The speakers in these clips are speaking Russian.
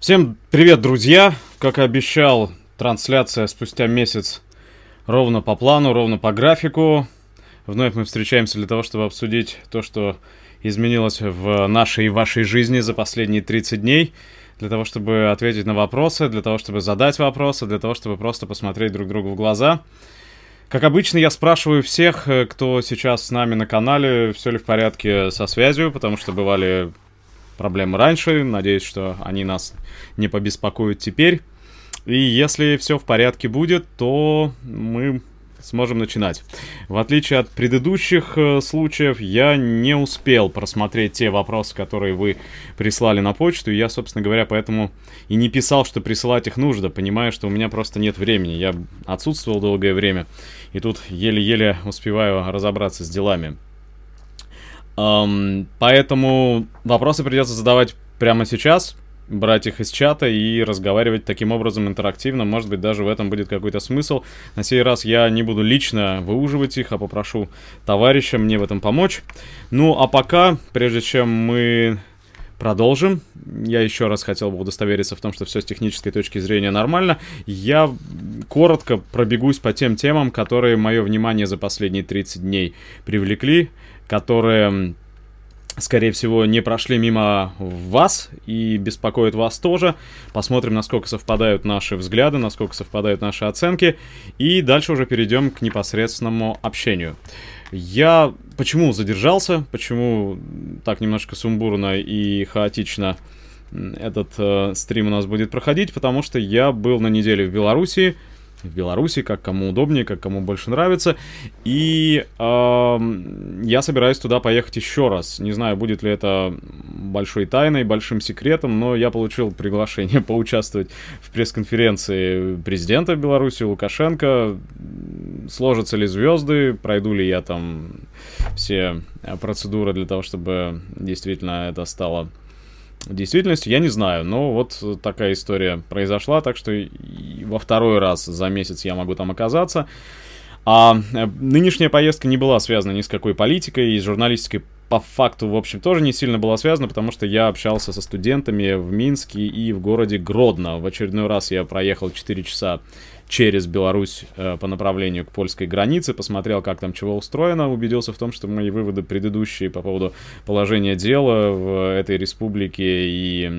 Всем привет, друзья! Как и обещал, трансляция спустя месяц ровно по плану, ровно по графику. Вновь мы встречаемся для того, чтобы обсудить то, что изменилось в нашей и вашей жизни за последние 30 дней. Для того, чтобы ответить на вопросы, для того, чтобы задать вопросы, для того, чтобы просто посмотреть друг другу в глаза. Как обычно, я спрашиваю всех, э, кто сейчас с нами на канале, все ли в порядке со связью, потому что бывали проблемы раньше. Надеюсь, что они нас не побеспокоят теперь. И если все в порядке будет, то мы сможем начинать. В отличие от предыдущих э, случаев, я не успел просмотреть те вопросы, которые вы прислали на почту, и я, собственно говоря, поэтому и не писал, что присылать их нужно, понимая, что у меня просто нет времени. Я отсутствовал долгое время, и тут еле-еле успеваю разобраться с делами. Um, поэтому вопросы придется задавать прямо сейчас, брать их из чата и разговаривать таким образом интерактивно. Может быть, даже в этом будет какой-то смысл. На сей раз я не буду лично выуживать их, а попрошу товарища мне в этом помочь. Ну, а пока, прежде чем мы продолжим. Я еще раз хотел бы удостовериться в том, что все с технической точки зрения нормально. Я коротко пробегусь по тем темам, которые мое внимание за последние 30 дней привлекли которые скорее всего, не прошли мимо вас и беспокоят вас тоже. Посмотрим, насколько совпадают наши взгляды, насколько совпадают наши оценки. И дальше уже перейдем к непосредственному общению. Я почему задержался, почему так немножко сумбурно и хаотично этот э, стрим у нас будет проходить, потому что я был на неделе в Беларуси, в Беларуси, как кому удобнее, как кому больше нравится. И э, я собираюсь туда поехать еще раз. Не знаю, будет ли это большой тайной, большим секретом, но я получил приглашение поучаствовать в пресс-конференции президента Беларуси Лукашенко. Сложатся ли звезды, пройду ли я там все процедуры для того, чтобы действительно это стало действительности я не знаю, но вот такая история произошла, так что во второй раз за месяц я могу там оказаться. А э, нынешняя поездка не была связана ни с какой политикой, и с журналистикой по факту, в общем, тоже не сильно была связана, потому что я общался со студентами в Минске и в городе Гродно. В очередной раз я проехал 4 часа через Беларусь э, по направлению к польской границе, посмотрел, как там чего устроено, убедился в том, что мои выводы предыдущие по поводу положения дела в этой республике и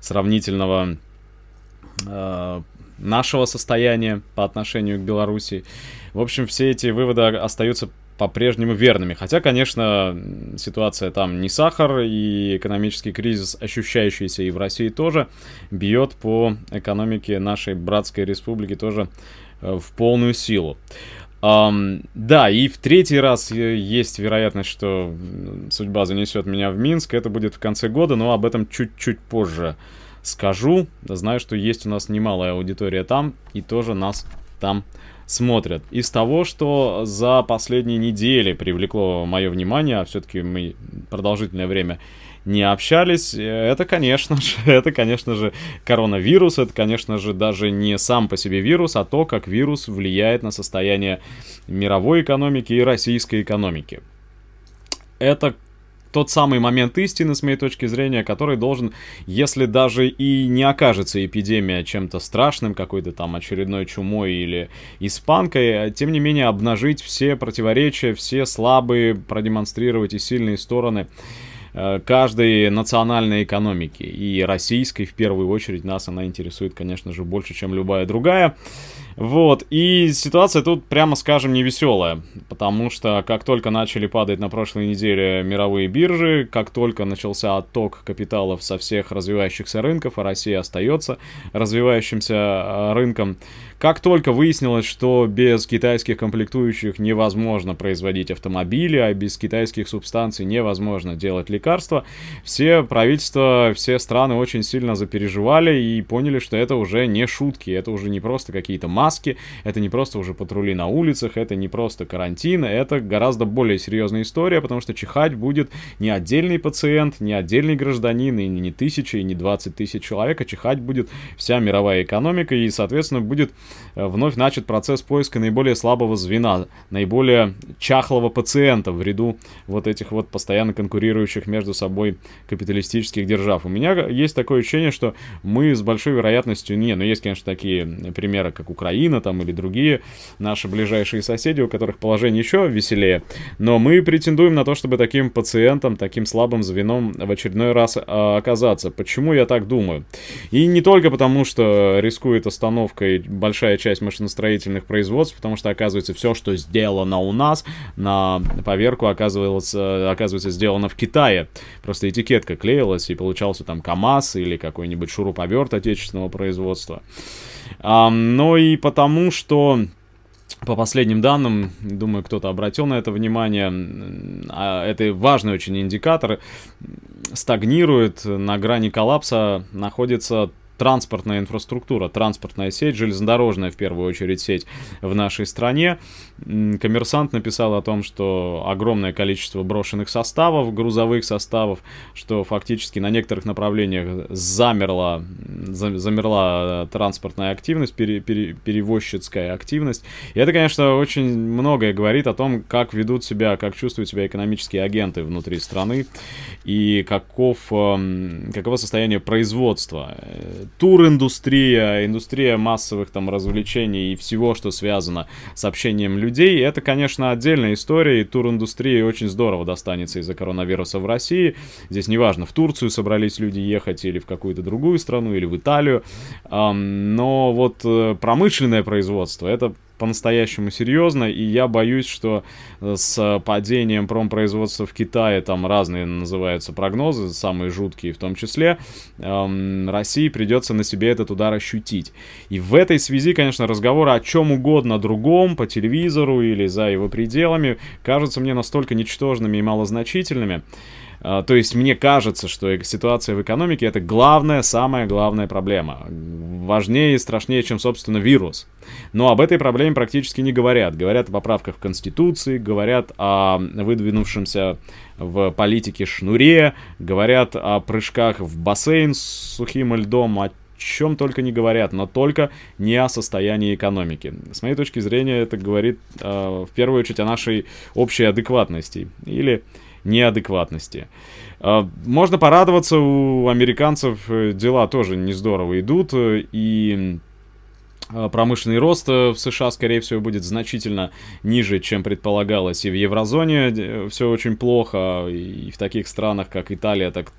сравнительного э, нашего состояния по отношению к Беларуси. В общем, все эти выводы остаются по-прежнему верными. Хотя, конечно, ситуация там не сахар, и экономический кризис, ощущающийся и в России тоже, бьет по экономике нашей братской республики тоже э, в полную силу. Um, да, и в третий раз есть вероятность, что судьба занесет меня в Минск. Это будет в конце года, но об этом чуть-чуть позже скажу. Знаю, что есть у нас немалая аудитория там, и тоже нас там смотрят. Из того, что за последние недели привлекло мое внимание, а все-таки мы продолжительное время не общались, это, конечно же, это, конечно же, коронавирус, это, конечно же, даже не сам по себе вирус, а то, как вирус влияет на состояние мировой экономики и российской экономики. Это тот самый момент истины, с моей точки зрения, который должен, если даже и не окажется эпидемия чем-то страшным, какой-то там очередной чумой или испанкой, тем не менее обнажить все противоречия, все слабые, продемонстрировать и сильные стороны Э, каждой национальной экономики. И российской, в первую очередь, нас она интересует, конечно же, больше, чем любая другая. Вот, и ситуация тут, прямо скажем, не веселая, потому что как только начали падать на прошлой неделе мировые биржи, как только начался отток капиталов со всех развивающихся рынков, а Россия остается развивающимся э, рынком, как только выяснилось, что без китайских комплектующих невозможно производить автомобили, а без китайских субстанций невозможно делать лекарства, все правительства, все страны очень сильно запереживали и поняли, что это уже не шутки, это уже не просто какие-то маски, это не просто уже патрули на улицах, это не просто карантин, это гораздо более серьезная история, потому что чихать будет не отдельный пациент, не отдельный гражданин, и не тысячи, и не 20 тысяч человек, а чихать будет вся мировая экономика, и, соответственно, будет вновь начат процесс поиска наиболее слабого звена, наиболее чахлого пациента в ряду вот этих вот постоянно конкурирующих между собой капиталистических держав. У меня есть такое ощущение, что мы с большой вероятностью, не, ну есть, конечно, такие примеры, как Украина там или другие наши ближайшие соседи, у которых положение еще веселее, но мы претендуем на то, чтобы таким пациентом, таким слабым звеном в очередной раз а, оказаться. Почему я так думаю? И не только потому, что рискует остановкой большая часть машиностроительных производств, потому что, оказывается, все, что сделано у нас, на поверку оказывается, оказывается сделано в Китае. Просто этикетка клеилась, и получался там КАМАЗ или какой-нибудь шуруповерт отечественного производства. А, но и потому, что по последним данным, думаю, кто-то обратил на это внимание, а это важный очень индикатор, стагнирует, на грани коллапса находится транспортная инфраструктура, транспортная сеть, железнодорожная в первую очередь сеть в нашей стране. Коммерсант написал о том, что огромное количество брошенных составов, грузовых составов, что фактически на некоторых направлениях замерла, замерла транспортная активность, пере, пере, перевозческая активность. И это, конечно, очень многое говорит о том, как ведут себя, как чувствуют себя экономические агенты внутри страны и каков, эм, каково состояние производства тур-индустрия, индустрия массовых там развлечений и всего, что связано с общением людей, это, конечно, отдельная история, и тур-индустрии очень здорово достанется из-за коронавируса в России. Здесь неважно, в Турцию собрались люди ехать или в какую-то другую страну, или в Италию, но вот э, промышленное производство, это по-настоящему серьезно, и я боюсь, что э, с падением промпроизводства в Китае, там разные называются прогнозы, самые жуткие в том числе, эм, России придется на себе этот удар ощутить. И в этой связи, конечно, разговоры о чем угодно другом, по телевизору или за его пределами, кажутся мне настолько ничтожными и малозначительными, то есть мне кажется, что ситуация в экономике это главная, самая главная проблема. Важнее и страшнее, чем, собственно, вирус. Но об этой проблеме практически не говорят. Говорят о поправках в Конституции, говорят о выдвинувшемся в политике шнуре, говорят о прыжках в бассейн с сухим льдом, о чем только не говорят, но только не о состоянии экономики. С моей точки зрения, это говорит э, в первую очередь о нашей общей адекватности. Или неадекватности. А, можно порадоваться, у американцев э, дела тоже не здорово идут, э, и а, промышленный рост э, в США, скорее всего, будет значительно ниже, чем предполагалось. И в еврозоне все очень плохо, и в таких странах, как Италия, так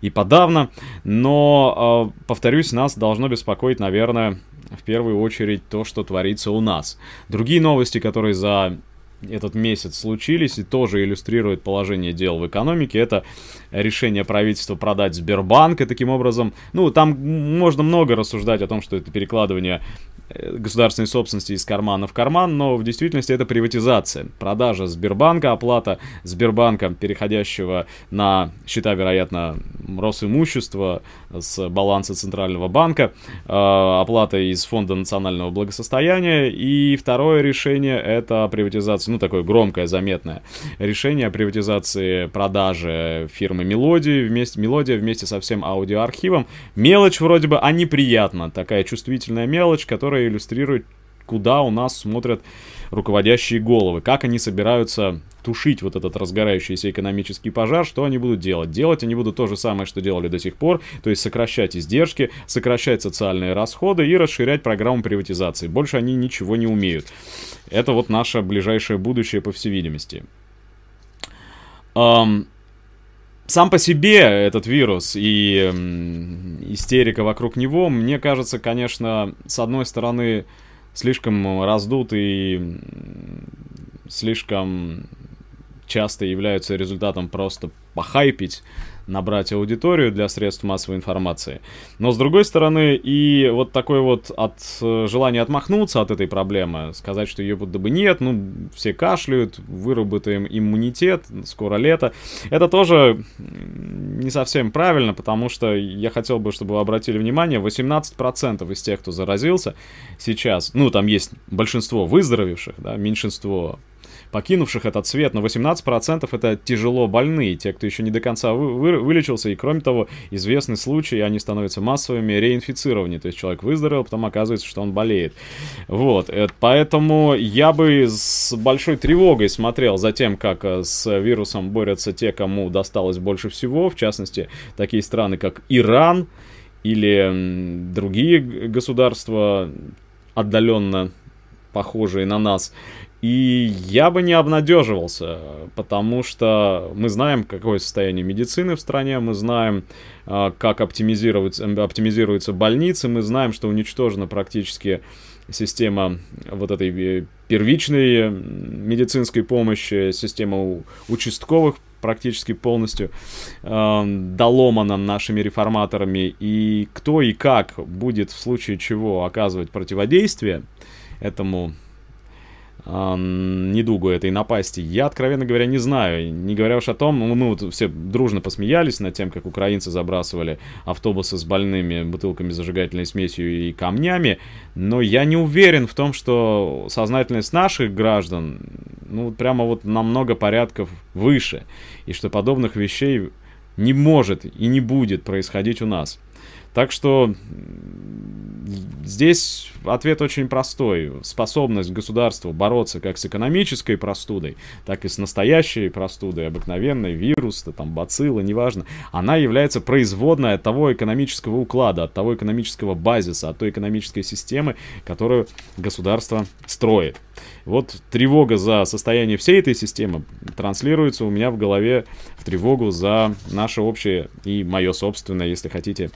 и подавно. Но, а, повторюсь, нас должно беспокоить, наверное, в первую очередь то, что творится у нас. Другие новости, которые за этот месяц случились и тоже иллюстрирует положение дел в экономике. Это решение правительства продать Сбербанк и таким образом, ну, там можно много рассуждать о том, что это перекладывание государственной собственности из кармана в карман, но в действительности это приватизация. Продажа Сбербанка, оплата Сбербанка, переходящего на счета, вероятно, Росимущества с баланса Центрального банка, э, оплата из Фонда национального благосостояния. И второе решение это приватизация, ну такое громкое, заметное решение о приватизации продажи фирмы Мелодии вместе, Мелодия вместе со всем аудиоархивом. Мелочь вроде бы, а неприятно. Такая чувствительная мелочь, которая которая иллюстрирует, куда у нас смотрят руководящие головы, как они собираются тушить вот этот разгорающийся экономический пожар, что они будут делать? Делать они будут то же самое, что делали до сих пор, то есть сокращать издержки, сокращать социальные расходы и расширять программу приватизации. Больше они ничего не умеют. Это вот наше ближайшее будущее, по всей видимости. Um, сам по себе этот вирус и истерика вокруг него, мне кажется, конечно, с одной стороны, слишком раздут и слишком часто являются результатом просто похайпить набрать аудиторию для средств массовой информации. Но с другой стороны, и вот такой вот от э, желания отмахнуться от этой проблемы, сказать, что ее будто бы нет, ну, все кашляют, выработаем иммунитет, скоро лето, это тоже не совсем правильно, потому что я хотел бы, чтобы вы обратили внимание, 18% из тех, кто заразился сейчас, ну, там есть большинство выздоровевших, да, меньшинство покинувших этот свет, но 18% это тяжело больные, те, кто еще не до конца вы, вы, вылечился, и кроме того, известны случаи, они становятся массовыми, реинфицирования, то есть человек выздоровел, потом оказывается, что он болеет. Вот, это, поэтому я бы с большой тревогой смотрел за тем, как э, с вирусом борются те, кому досталось больше всего, в частности, такие страны, как Иран, или другие государства, отдаленно похожие на нас. И я бы не обнадеживался, потому что мы знаем, какое состояние медицины в стране, мы знаем, а, как оптимизируются, оптимизируются больницы, мы знаем, что уничтожена практически система вот этой э, первичной медицинской помощи, система участковых практически полностью э, доломана нашими реформаторами, и кто и как будет в случае чего оказывать противодействие этому недугу этой напасти, я, откровенно говоря, не знаю. Не говоря уж о том, мы, мы вот все дружно посмеялись над тем, как украинцы забрасывали автобусы с больными бутылками зажигательной смесью и камнями, но я не уверен в том, что сознательность наших граждан, ну, прямо вот на много порядков выше, и что подобных вещей не может и не будет происходить у нас. Так что здесь ответ очень простой. Способность государства бороться как с экономической простудой, так и с настоящей простудой, обыкновенной, вирус, там, бацилла, неважно, она является производной от того экономического уклада, от того экономического базиса, от той экономической системы, которую государство строит. Вот тревога за состояние всей этой системы транслируется у меня в голове в тревогу за наше общее и мое собственное, если хотите,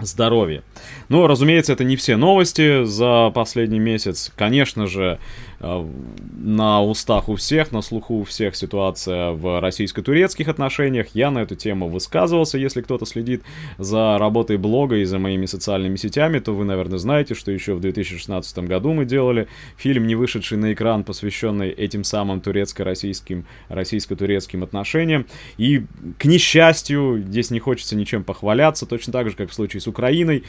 здоровье. Ну, разумеется, это не все новости за последний месяц. Конечно же, на устах у всех, на слуху у всех ситуация в российско-турецких отношениях. Я на эту тему высказывался. Если кто-то следит за работой блога и за моими социальными сетями, то вы, наверное, знаете, что еще в 2016 году мы делали фильм, не вышедший на экран, посвященный этим самым турецко-российским, российско-турецким отношениям. И, к несчастью, здесь не хочется ничем похваляться, точно так же, как в случае с Украиной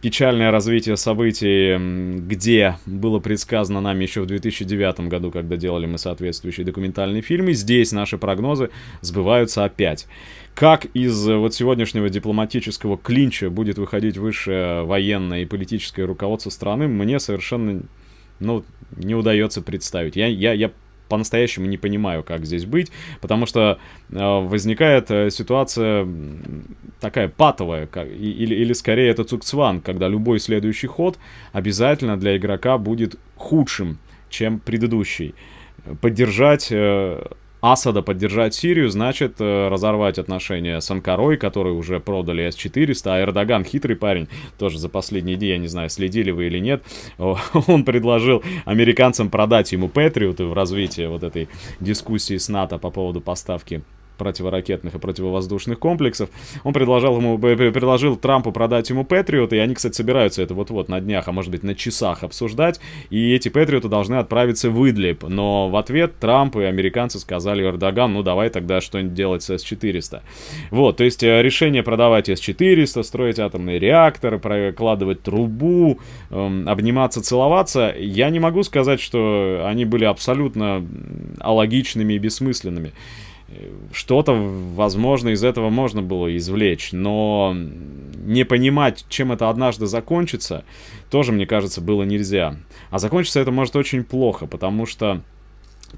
печальное развитие событий, где было предсказано нами еще в 2009 году, когда делали мы соответствующие документальные фильмы. Здесь наши прогнозы сбываются опять. Как из вот сегодняшнего дипломатического клинча будет выходить высшее военное и политическое руководство страны, мне совершенно ну, не удается представить. Я, я, я по-настоящему не понимаю, как здесь быть, потому что э, возникает э, ситуация такая патовая, как, или, или скорее это цукцван, когда любой следующий ход обязательно для игрока будет худшим, чем предыдущий. Поддержать э, Асада поддержать Сирию, значит э, разорвать отношения с Анкарой, которые уже продали С-400, а Эрдоган, хитрый парень, тоже за последние дни, я не знаю, следили вы или нет, он предложил американцам продать ему Патриоты в развитии вот этой дискуссии с НАТО по поводу поставки противоракетных и противовоздушных комплексов. Он предложил ему, предложил Трампу продать ему Патриоты, и они, кстати, собираются это вот-вот на днях, а может быть на часах обсуждать, и эти Патриоты должны отправиться в Идлиб. Но в ответ Трамп и американцы сказали Эрдоган, ну давай тогда что-нибудь делать с С-400. Вот, то есть э, решение продавать С-400, строить атомный реактор, прокладывать трубу, эм, обниматься, целоваться, я не могу сказать, что они были абсолютно алогичными и бессмысленными что-то, возможно, из этого можно было извлечь, но не понимать, чем это однажды закончится, тоже, мне кажется, было нельзя. А закончится это может очень плохо, потому что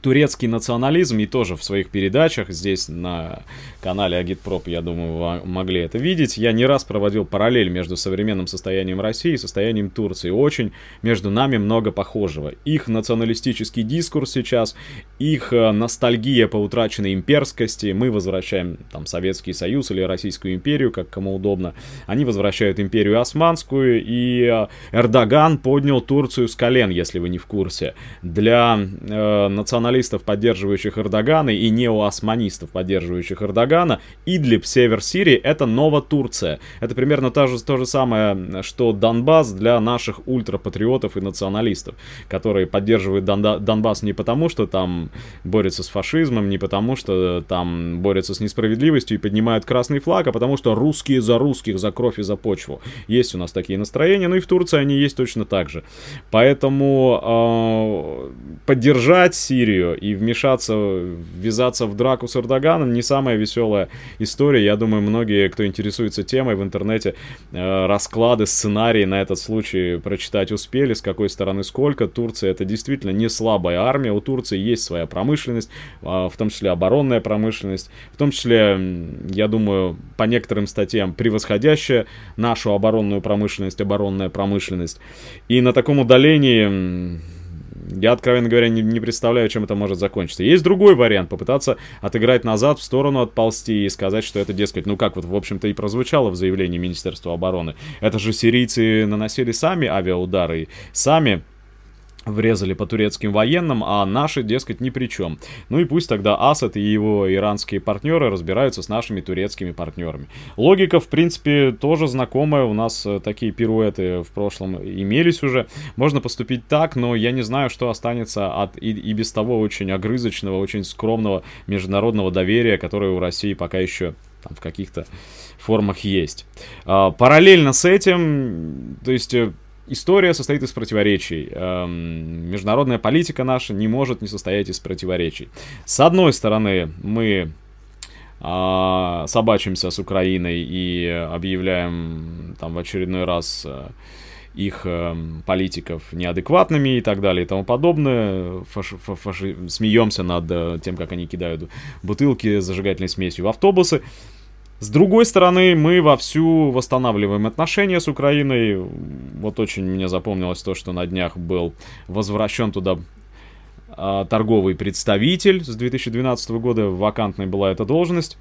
турецкий национализм, и тоже в своих передачах здесь на канале Агитпроп, я думаю, вы могли это видеть. Я не раз проводил параллель между современным состоянием России и состоянием Турции. Очень между нами много похожего. Их националистический дискурс сейчас, их э, ностальгия по утраченной имперскости, мы возвращаем там Советский Союз или Российскую империю, как кому удобно. Они возвращают империю Османскую, и э, Эрдоган поднял Турцию с колен, если вы не в курсе. Для э, националистов националистов, поддерживающих Эрдогана, и неоосманистов, поддерживающих Эрдогана, Идлиб, север Сирии, это Новотурция. Это примерно то же, то же самое, что Донбасс для наших ультрапатриотов и националистов, которые поддерживают Дон Донбасс не потому, что там борются с фашизмом, не потому, что там борются с несправедливостью и поднимают красный флаг, а потому что русские за русских, за кровь и за почву. Есть у нас такие настроения, ну и в Турции они есть точно так же. Поэтому э, поддержать Сирию Сирию и вмешаться, ввязаться в драку с Эрдоганом не самая веселая история. Я думаю, многие, кто интересуется темой в интернете, э, расклады, сценарии на этот случай прочитать успели, с какой стороны сколько. Турция это действительно не слабая армия, у Турции есть своя промышленность, а, в том числе оборонная промышленность, в том числе, я думаю, по некоторым статьям превосходящая нашу оборонную промышленность, оборонная промышленность. И на таком удалении я, откровенно говоря, не, не представляю, чем это может закончиться. Есть другой вариант, попытаться отыграть назад, в сторону отползти и сказать, что это, дескать, ну как вот, в общем-то, и прозвучало в заявлении Министерства обороны. Это же сирийцы наносили сами авиаудары, сами врезали по турецким военным, а наши, дескать, ни при чем. Ну и пусть тогда Асад и его иранские партнеры разбираются с нашими турецкими партнерами. Логика, в принципе, тоже знакомая. У нас э, такие пируэты в прошлом имелись уже. Можно поступить так, но я не знаю, что останется от и, и без того очень огрызочного, очень скромного международного доверия, которое у России пока еще там, в каких-то формах есть. А, параллельно с этим, то есть э, история состоит из противоречий. Эм, международная политика наша не может не состоять из противоречий. С одной стороны, мы э, собачимся с Украиной и объявляем там в очередной раз э, их э, политиков неадекватными и так далее и тому подобное. Фаш, фаш, смеемся над э, тем, как они кидают бутылки с зажигательной смесью в автобусы. С другой стороны, мы вовсю восстанавливаем отношения с Украиной. Вот очень мне запомнилось то, что на днях был возвращен туда а, торговый представитель с 2012 года, вакантной была эта должность.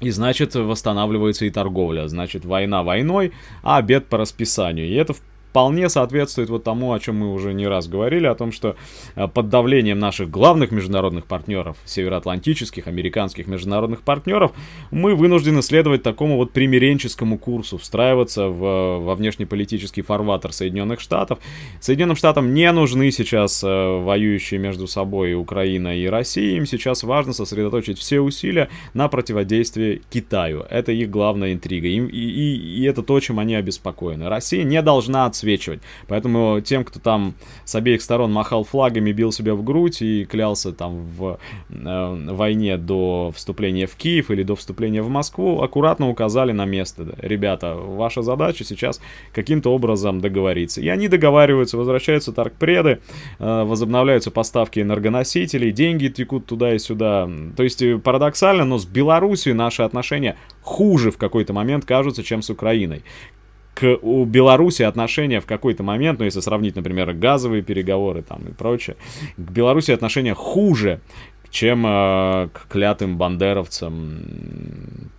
И значит, восстанавливается и торговля. Значит, война войной, а обед по расписанию. И это, в вполне соответствует вот тому, о чем мы уже не раз говорили, о том, что э, под давлением наших главных международных партнеров, североатлантических, американских международных партнеров, мы вынуждены следовать такому вот примиренческому курсу, встраиваться в, во внешнеполитический фарватер Соединенных Штатов. Соединенным Штатам не нужны сейчас э, воюющие между собой Украина и Россия, им сейчас важно сосредоточить все усилия на противодействии Китаю. Это их главная интрига, им, и, и, и это то, чем они обеспокоены. Россия не должна отсвечивать. Поэтому тем, кто там с обеих сторон махал флагами, бил себя в грудь и клялся там в э, войне до вступления в Киев или до вступления в Москву, аккуратно указали на место. Ребята, ваша задача сейчас каким-то образом договориться. И они договариваются, возвращаются торгпреды, э, возобновляются поставки энергоносителей, деньги текут туда и сюда. То есть э, парадоксально, но с Беларусью наши отношения хуже в какой-то момент кажутся, чем с Украиной к у Беларуси отношения в какой-то момент, ну, если сравнить, например, газовые переговоры там и прочее, к Беларуси отношения хуже, чем э, к клятым бандеровцам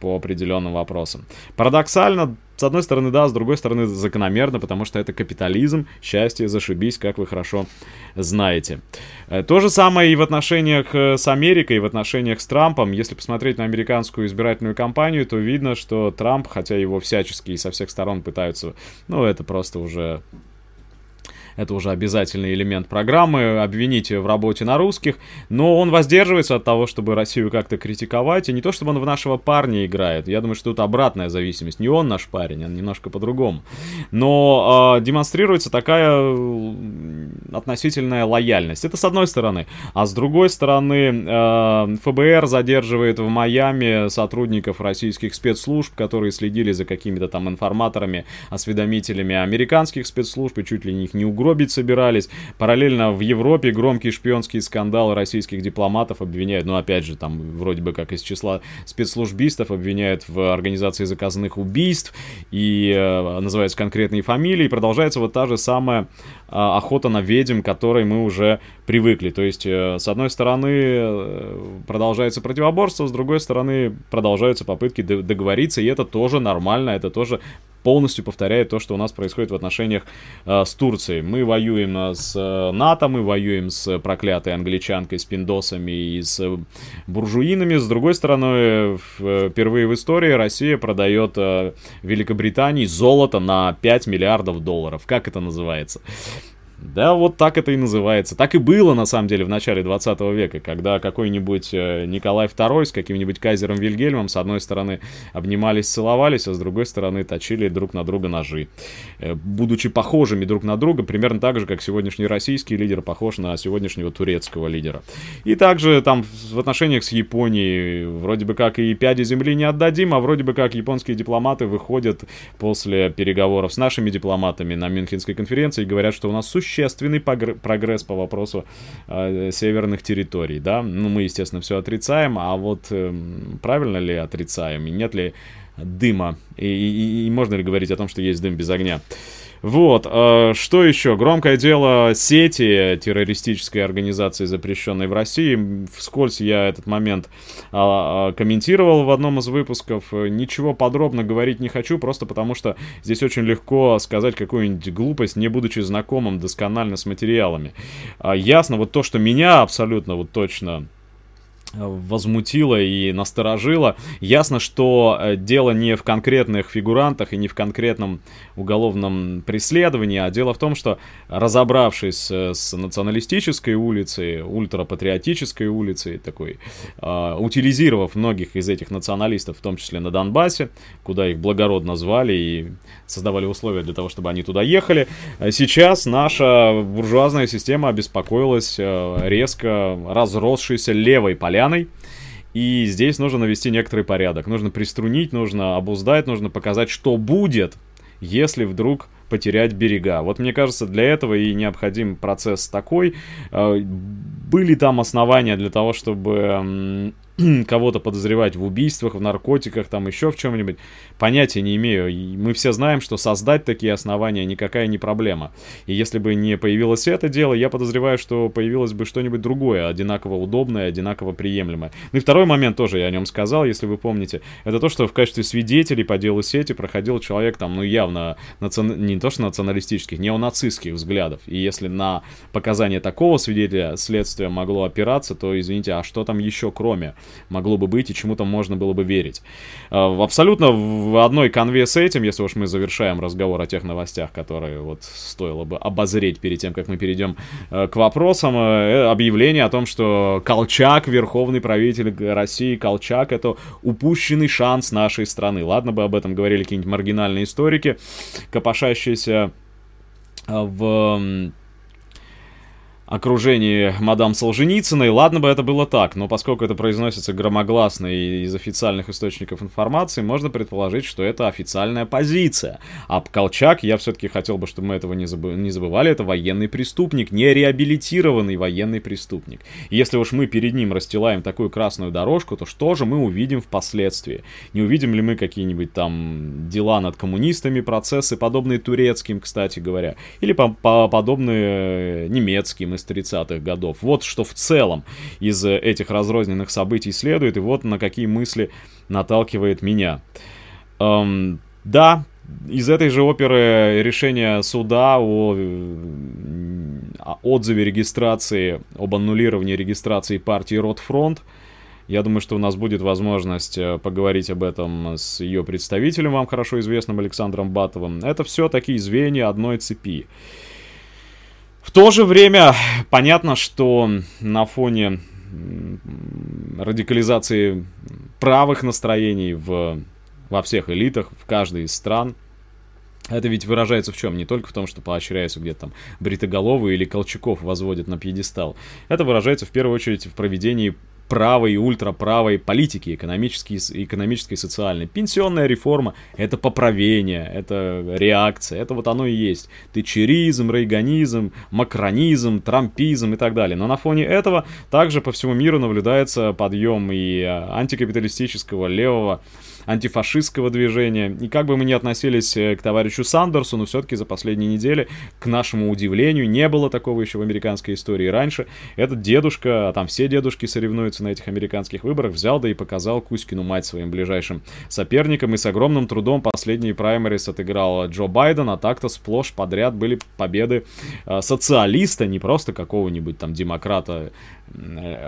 по определенным вопросам. Парадоксально, с одной стороны, да, с другой стороны, закономерно, потому что это капитализм, счастье, зашибись, как вы хорошо знаете. Э, то же самое и в отношениях э, с Америкой, и в отношениях с Трампом. Если посмотреть на американскую избирательную кампанию, то видно, что Трамп, хотя его всячески и со всех сторон пытаются, ну, это просто уже это уже обязательный элемент программы, обвинить в работе на русских, но он воздерживается от того, чтобы Россию как-то критиковать, и не то, чтобы он в нашего парня играет, я думаю, что тут обратная зависимость, не он наш парень, он немножко по-другому, но э, демонстрируется такая относительная лояльность, это с одной стороны, а с другой стороны э, ФБР задерживает в Майами сотрудников российских спецслужб, которые следили за какими-то там информаторами, осведомителями американских спецслужб и чуть ли них не угрозили гробить собирались. Параллельно в Европе громкий шпионский скандал российских дипломатов обвиняют, ну опять же, там вроде бы как из числа спецслужбистов обвиняют в организации заказанных убийств и э, называются конкретные фамилии. И продолжается вот та же самая э, охота на ведьм, которой мы уже привыкли. То есть, э, с одной стороны, э, продолжается противоборство, с другой стороны, продолжаются попытки договориться, и это тоже нормально, это тоже полностью повторяет то, что у нас происходит в отношениях э, с Турцией. Мы воюем э, с э, НАТО, мы воюем с проклятой англичанкой, с пиндосами и с э, буржуинами. С другой стороны, впервые в истории Россия продает э, Великобритании золото на 5 миллиардов долларов. Как это называется? Да, вот так это и называется. Так и было, на самом деле, в начале 20 века, когда какой-нибудь э, Николай II с каким-нибудь кайзером Вильгельмом с одной стороны обнимались, целовались, а с другой стороны точили друг на друга ножи. Э, будучи похожими друг на друга, примерно так же, как сегодняшний российский лидер похож на сегодняшнего турецкого лидера. И также там в отношениях с Японией вроде бы как и пяди земли не отдадим, а вроде бы как японские дипломаты выходят после переговоров с нашими дипломатами на Мюнхенской конференции и говорят, что у нас существует существенный прогресс по вопросу э, северных территорий, да. Ну, мы, естественно, все отрицаем, а вот э, правильно ли отрицаем, и нет ли дыма, и, и, и можно ли говорить о том, что есть дым без огня. Вот, э, что еще? Громкое дело сети террористической организации, запрещенной в России. Вскользь я этот момент э, комментировал в одном из выпусков. Ничего подробно говорить не хочу, просто потому что здесь очень легко сказать какую-нибудь глупость, не будучи знакомым досконально с материалами. Э, ясно вот то, что меня абсолютно вот точно возмутило и насторожило. Ясно, что э, дело не в конкретных фигурантах и не в конкретном уголовном преследовании, а дело в том, что разобравшись э, с националистической улицей, ультрапатриотической улицей, такой, э, утилизировав многих из этих националистов, в том числе на Донбассе, куда их благородно звали и создавали условия для того, чтобы они туда ехали, сейчас наша буржуазная система обеспокоилась резко разросшейся левой поля поляной. И здесь нужно навести некоторый порядок. Нужно приструнить, нужно обуздать, нужно показать, что будет, если вдруг потерять берега. Вот мне кажется, для этого и необходим процесс такой. Э, были там основания для того, чтобы кого-то подозревать в убийствах, в наркотиках, там еще в чем-нибудь, понятия не имею. И мы все знаем, что создать такие основания никакая не проблема. И если бы не появилось это дело, я подозреваю, что появилось бы что-нибудь другое, одинаково удобное, одинаково приемлемое. Ну и второй момент тоже я о нем сказал, если вы помните, это то, что в качестве свидетелей по делу сети проходил человек там, ну явно, наци... не то что националистических, неонацистских взглядов. И если на показания такого свидетеля следствие могло опираться, то, извините, а что там еще кроме могло бы быть и чему-то можно было бы верить. А, абсолютно в одной конве с этим, если уж мы завершаем разговор о тех новостях, которые вот стоило бы обозреть перед тем, как мы перейдем э, к вопросам, э, объявление о том, что Колчак, верховный правитель России, Колчак, это упущенный шанс нашей страны. Ладно бы об этом говорили какие-нибудь маргинальные историки, копошащиеся э, в окружении мадам Солженицыной. Ладно бы это было так, но поскольку это произносится громогласно и из официальных источников информации, можно предположить, что это официальная позиция. А Колчак, я все-таки хотел бы, чтобы мы этого не, забы не забывали, это военный преступник, не реабилитированный военный преступник. Если уж мы перед ним расстилаем такую красную дорожку, то что же мы увидим впоследствии? Не увидим ли мы какие-нибудь там дела над коммунистами, процессы, подобные турецким, кстати говоря, или по -по подобные немецким, из 30-х годов. Вот что в целом из э, этих разрозненных событий следует, и вот на какие мысли наталкивает меня. Эм, да, из этой же оперы решение суда о, о отзыве регистрации, об аннулировании регистрации партии Ротфронт. Я думаю, что у нас будет возможность э, поговорить об этом с ее представителем, вам хорошо известным Александром Батовым. Это все такие звенья одной цепи. В то же время понятно, что на фоне радикализации правых настроений в, во всех элитах, в каждой из стран, это ведь выражается в чем? Не только в том, что поощряются где-то там бритоголовые или Колчаков возводят на пьедестал. Это выражается в первую очередь в проведении правой и ультраправой политики, экономической, экономической и социальной. Пенсионная реформа — это поправение, это реакция, это вот оно и есть. Тычеризм, рейганизм, макронизм, трампизм и так далее. Но на фоне этого также по всему миру наблюдается подъем и а, антикапиталистического левого антифашистского движения. И как бы мы ни относились э, к товарищу Сандерсу, но все-таки за последние недели, к нашему удивлению, не было такого еще в американской истории раньше. Этот дедушка, а там все дедушки соревнуются на этих американских выборах, взял да и показал Кузькину мать своим ближайшим соперникам, и с огромным трудом последние праймерис отыграл Джо Байден, а так-то сплошь подряд были победы э, социалиста, не просто какого-нибудь там демократа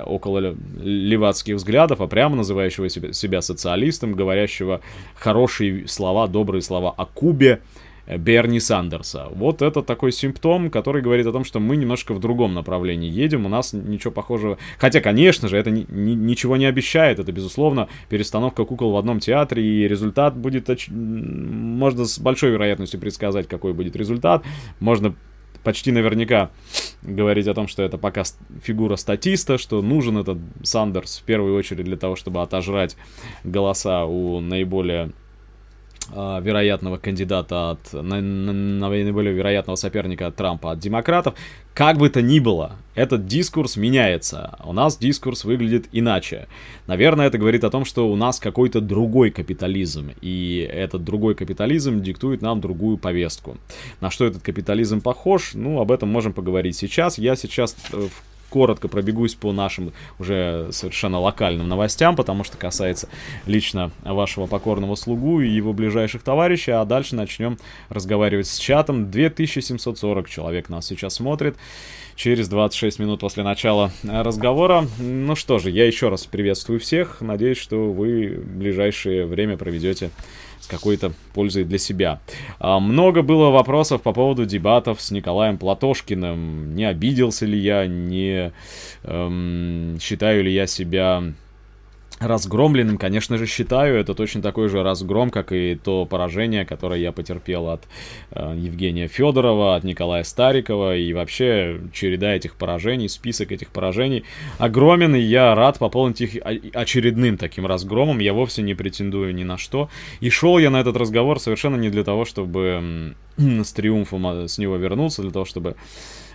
около левацких взглядов, а прямо называющего себя, себя социалистом, говорящего хорошие слова, добрые слова о Кубе Берни Сандерса. Вот это такой симптом, который говорит о том, что мы немножко в другом направлении едем, у нас ничего похожего... Хотя, конечно же, это ни, ни, ничего не обещает, это, безусловно, перестановка кукол в одном театре, и результат будет... Можно с большой вероятностью предсказать, какой будет результат. Можно почти наверняка говорить о том, что это пока фигура статиста, что нужен этот Сандерс в первую очередь для того, чтобы отожрать голоса у наиболее вероятного кандидата от на, на, наиболее вероятного соперника от Трампа от демократов. Как бы то ни было, этот дискурс меняется. У нас дискурс выглядит иначе. Наверное, это говорит о том, что у нас какой-то другой капитализм, и этот другой капитализм диктует нам другую повестку. На что этот капитализм похож? Ну, об этом можем поговорить сейчас. Я сейчас э, в коротко пробегусь по нашим уже совершенно локальным новостям, потому что касается лично вашего покорного слугу и его ближайших товарищей, а дальше начнем разговаривать с чатом. 2740 человек нас сейчас смотрит через 26 минут после начала разговора. Ну что же, я еще раз приветствую всех. Надеюсь, что вы в ближайшее время проведете с какой-то пользой для себя. А, много было вопросов по поводу дебатов с Николаем Платошкиным. Не обиделся ли я, не эм, считаю ли я себя разгромленным, конечно же, считаю. Это точно такой же разгром, как и то поражение, которое я потерпел от э, Евгения Федорова, от Николая Старикова. И вообще череда этих поражений, список этих поражений огромен. И я рад пополнить их очередным таким разгромом. Я вовсе не претендую ни на что. И шел я на этот разговор совершенно не для того, чтобы с триумфом а, с него вернуться, для того, чтобы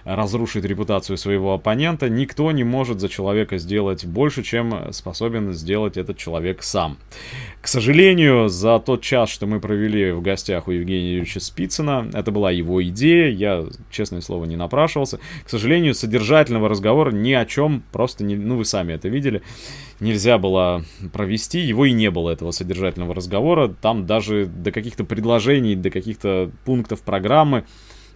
разрушить репутацию своего оппонента, никто не может за человека сделать больше, чем способен сделать этот человек сам. К сожалению, за тот час, что мы провели в гостях у Евгения Юрьевича Спицына, это была его идея, я, честное слово, не напрашивался. К сожалению, содержательного разговора ни о чем, просто, не, ну вы сами это видели, нельзя было провести, его и не было, этого содержательного разговора. Там даже до каких-то предложений, до каких-то пунктов программы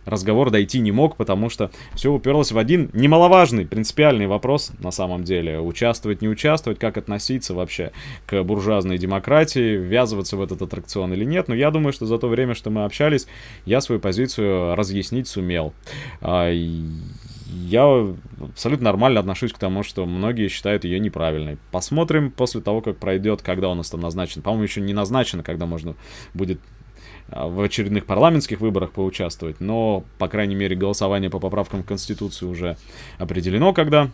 разговор дойти не мог, потому что все уперлось в один немаловажный, принципиальный вопрос на самом деле. Участвовать, не участвовать, как относиться вообще к буржуазной демократии, ввязываться в этот аттракцион или нет. Но я думаю, что за то время, что мы общались, я свою позицию разъяснить сумел. А, я абсолютно нормально отношусь к тому, что многие считают ее неправильной. Посмотрим после того, как пройдет, когда у нас там назначен. По-моему, еще не назначено, когда можно будет в очередных парламентских выборах поучаствовать, но, по крайней мере, голосование по поправкам в Конституцию уже определено, когда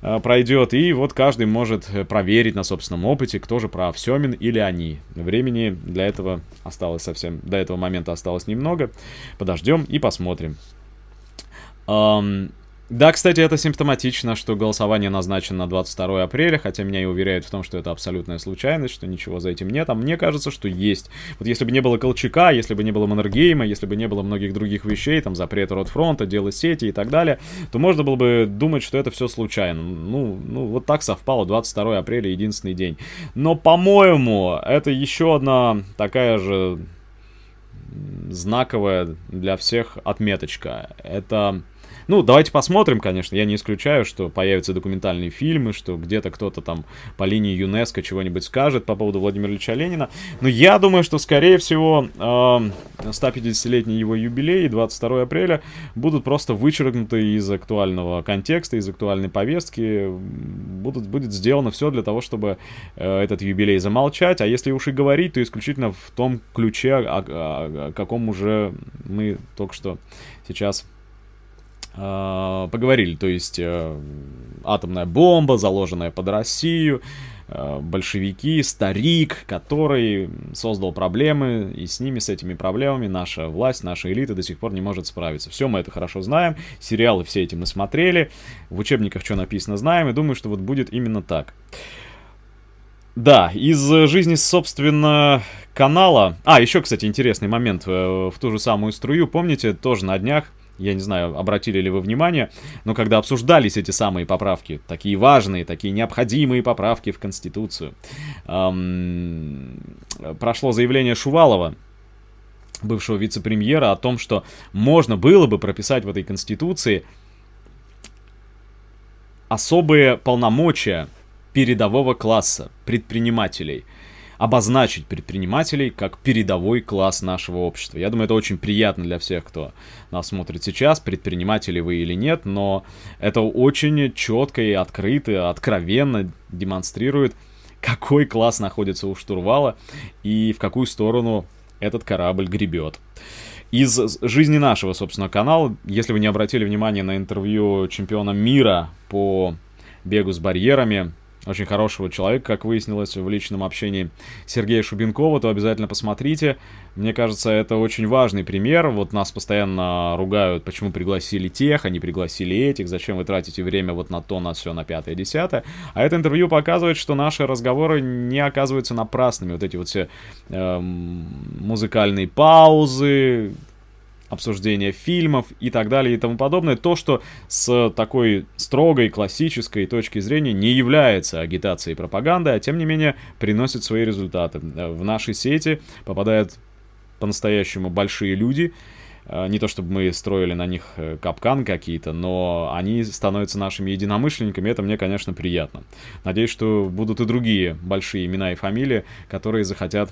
а, пройдет, и вот каждый может проверить на собственном опыте, кто же прав, Семин или они. Времени для этого осталось совсем, до этого момента осталось немного. Подождем и посмотрим. Да, кстати, это симптоматично, что голосование назначено на 22 апреля, хотя меня и уверяют в том, что это абсолютная случайность, что ничего за этим нет, а мне кажется, что есть. Вот если бы не было Колчака, если бы не было Маннергейма, если бы не было многих других вещей, там, запрет Ротфронта, дело сети и так далее, то можно было бы думать, что это все случайно. Ну, ну вот так совпало, 22 апреля, единственный день. Но, по-моему, это еще одна такая же знаковая для всех отметочка. Это ну, давайте посмотрим, конечно. Я не исключаю, что появятся документальные фильмы, что где-то кто-то там по линии ЮНЕСКО чего-нибудь скажет по поводу Владимира Ильича Ленина. Но я думаю, что, скорее всего, 150-летний его юбилей, 22 апреля, будут просто вычеркнуты из актуального контекста, из актуальной повестки. Будут, будет сделано все для того, чтобы э, этот юбилей замолчать. А если уж и говорить, то исключительно в том ключе, о, о, о каком уже мы только что сейчас э, поговорили. То есть э, атомная бомба, заложенная под Россию, э, большевики, старик, который создал проблемы, и с ними, с этими проблемами наша власть, наша элита до сих пор не может справиться. Все мы это хорошо знаем, сериалы все эти мы смотрели, в учебниках что написано знаем, и думаю, что вот будет именно так. Да, из жизни, собственно, канала... А, еще, кстати, интересный момент. Э, в ту же самую струю, помните, тоже на днях я не знаю, обратили ли вы внимание, но когда обсуждались эти самые поправки, такие важные, такие необходимые поправки в Конституцию, эм, прошло заявление Шувалова, бывшего вице-премьера, о том, что можно было бы прописать в этой Конституции особые полномочия передового класса, предпринимателей – обозначить предпринимателей как передовой класс нашего общества. Я думаю, это очень приятно для всех, кто нас смотрит сейчас, предприниматели вы или нет, но это очень четко и открыто, откровенно демонстрирует, какой класс находится у штурвала и в какую сторону этот корабль гребет. Из жизни нашего, собственно, канала, если вы не обратили внимание на интервью чемпиона мира по бегу с барьерами, очень хорошего человека, как выяснилось в личном общении Сергея Шубенкова, то обязательно посмотрите. Мне кажется, это очень важный пример. Вот нас постоянно ругают, почему пригласили тех, а не пригласили этих, зачем вы тратите время вот на то, на все, на пятое, десятое. А это интервью показывает, что наши разговоры не оказываются напрасными. Вот эти вот все э, музыкальные паузы, обсуждения фильмов и так далее и тому подобное. То, что с такой строгой классической точки зрения не является агитацией и пропагандой, а тем не менее приносит свои результаты. В нашей сети попадают по-настоящему большие люди, э, не то чтобы мы строили на них э, капкан какие-то, но они становятся нашими единомышленниками, это мне, конечно, приятно. Надеюсь, что будут и другие большие имена и фамилии, которые захотят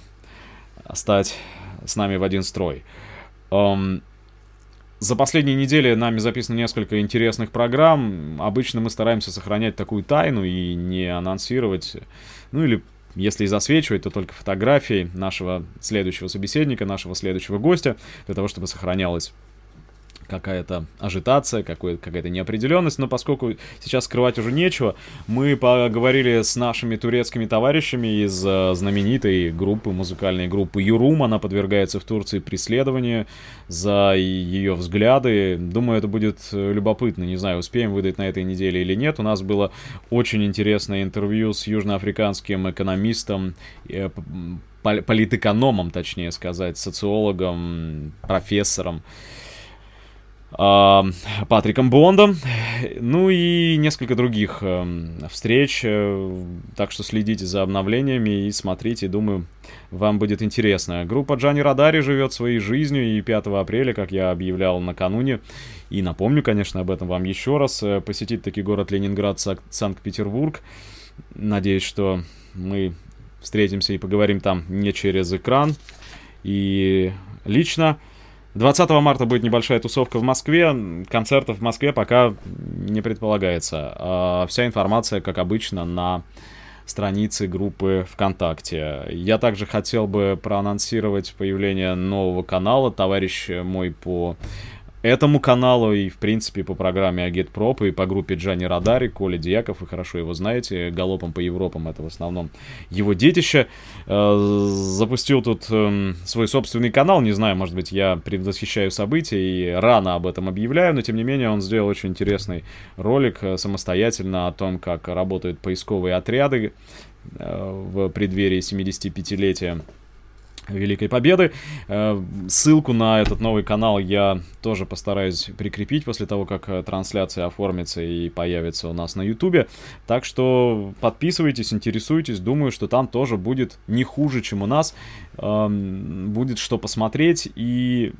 стать с нами в один строй. Um, за последние недели нами записано несколько интересных программ. Обычно мы стараемся сохранять такую тайну и не анонсировать, ну или если и засвечивать, то только фотографии нашего следующего собеседника, нашего следующего гостя, для того, чтобы сохранялось какая-то ажитация, какая-то неопределенность, но поскольку сейчас скрывать уже нечего, мы поговорили с нашими турецкими товарищами из э, знаменитой группы, музыкальной группы Юрум, она подвергается в Турции преследованию за ее взгляды, думаю, это будет э, любопытно, не знаю, успеем выдать на этой неделе или нет, у нас было очень интересное интервью с южноафриканским экономистом, э, политэкономом, точнее сказать, социологом, профессором, Патриком Бондом, ну и несколько других э, встреч, э, так что следите за обновлениями и смотрите, думаю, вам будет интересно. Группа Джани Радари живет своей жизнью, и 5 апреля, как я объявлял накануне, и напомню, конечно, об этом вам еще раз, э, посетит таки город Ленинград, Санкт-Петербург. Надеюсь, что мы встретимся и поговорим там не через экран, и лично. 20 марта будет небольшая тусовка в Москве. Концертов в Москве пока не предполагается. А вся информация, как обычно, на странице группы ВКонтакте. Я также хотел бы проанонсировать появление нового канала. Товарищ мой по этому каналу и, в принципе, по программе Агитпроп и по группе Джани Радари, Коля Дьяков, вы хорошо его знаете, галопом по Европам, это в основном его детище. Э, запустил тут эм, свой собственный канал, не знаю, может быть, я предвосхищаю события и рано об этом объявляю, но, тем не менее, он сделал очень интересный ролик э, самостоятельно о том, как работают поисковые отряды э, в преддверии 75-летия Великой Победы. Э, ссылку на этот новый канал я тоже постараюсь прикрепить после того, как э, трансляция оформится и появится у нас на Ютубе. Так что подписывайтесь, интересуйтесь. Думаю, что там тоже будет не хуже, чем у нас. Эм, будет что посмотреть и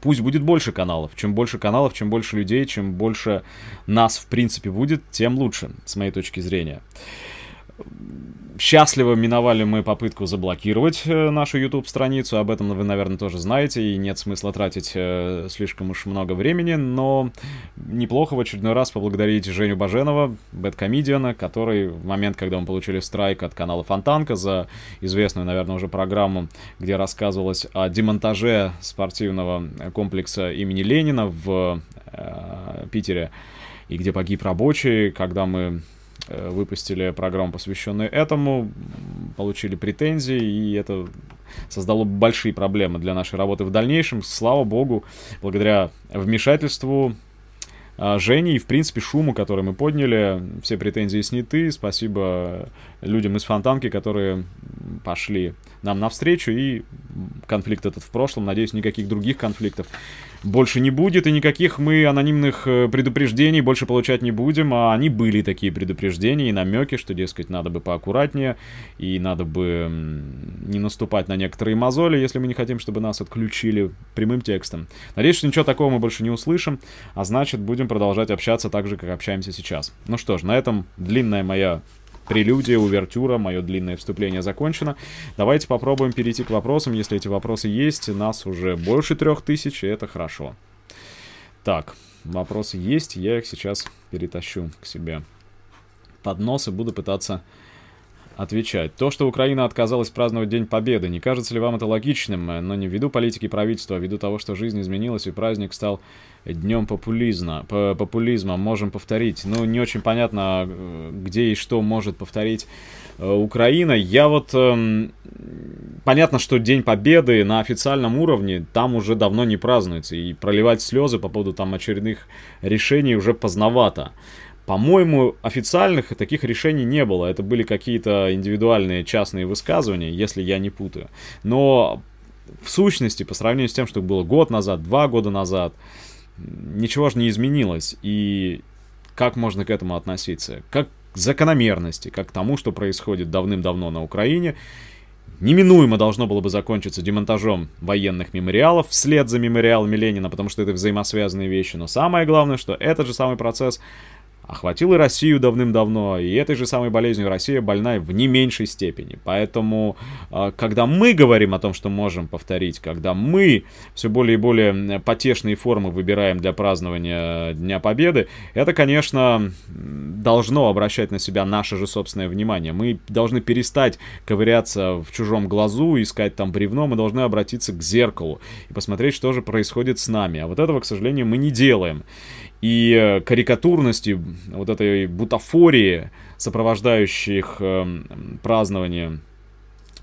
пусть будет больше каналов. Чем больше каналов, чем больше людей, чем больше нас в принципе будет, тем лучше, с моей точки зрения. Счастливо миновали мы попытку заблокировать э, нашу YouTube-страницу, об этом вы, наверное, тоже знаете, и нет смысла тратить э, слишком уж много времени, но неплохо в очередной раз поблагодарить Женю Баженова, Бэткомедиана, который в момент, когда мы получили страйк от канала Фонтанка за известную, наверное, уже программу, где рассказывалось о демонтаже спортивного комплекса имени Ленина в э, Питере, и где погиб рабочий, когда мы выпустили программу, посвященную этому, получили претензии, и это создало большие проблемы для нашей работы в дальнейшем. Слава богу, благодаря вмешательству а, Жени и, в принципе, шуму, который мы подняли, все претензии сняты. Спасибо людям из Фонтанки, которые пошли нам навстречу, и конфликт этот в прошлом. Надеюсь, никаких других конфликтов больше не будет, и никаких мы анонимных э, предупреждений больше получать не будем, а они были такие предупреждения и намеки, что, дескать, надо бы поаккуратнее, и надо бы не наступать на некоторые мозоли, если мы не хотим, чтобы нас отключили прямым текстом. Надеюсь, что ничего такого мы больше не услышим, а значит, будем продолжать общаться так же, как общаемся сейчас. Ну что ж, на этом длинная моя прелюдия, увертюра, мое длинное вступление закончено. Давайте попробуем перейти к вопросам. Если эти вопросы есть, нас уже больше трех тысяч, и это хорошо. Так, вопросы есть, я их сейчас перетащу к себе под нос и буду пытаться отвечать. То, что Украина отказалась праздновать День Победы, не кажется ли вам это логичным, но не ввиду политики правительства, а ввиду того, что жизнь изменилась и праздник стал днем популизма, популизма, можем повторить. Ну, не очень понятно, где и что может повторить э, Украина. Я вот... Эм, понятно, что День Победы на официальном уровне там уже давно не празднуется, и проливать слезы по поводу там очередных решений уже поздновато. По-моему, официальных таких решений не было. Это были какие-то индивидуальные частные высказывания, если я не путаю. Но в сущности, по сравнению с тем, что было год назад, два года назад, ничего же не изменилось. И как можно к этому относиться? Как к закономерности, как к тому, что происходит давным-давно на Украине. Неминуемо должно было бы закончиться демонтажом военных мемориалов вслед за мемориалами Ленина, потому что это взаимосвязанные вещи. Но самое главное, что этот же самый процесс охватил и Россию давным-давно, и этой же самой болезнью Россия больна в не меньшей степени. Поэтому, а, когда мы говорим о том, что можем повторить, когда мы все более и более потешные формы выбираем для празднования Дня Победы, это, конечно, должно обращать на себя наше же собственное внимание. Мы должны перестать ковыряться в чужом глазу, искать там бревно, мы должны обратиться к зеркалу и посмотреть, что же происходит с нами. А вот этого, к сожалению, мы не делаем и э, карикатурности, вот этой бутафории, сопровождающих э, празднование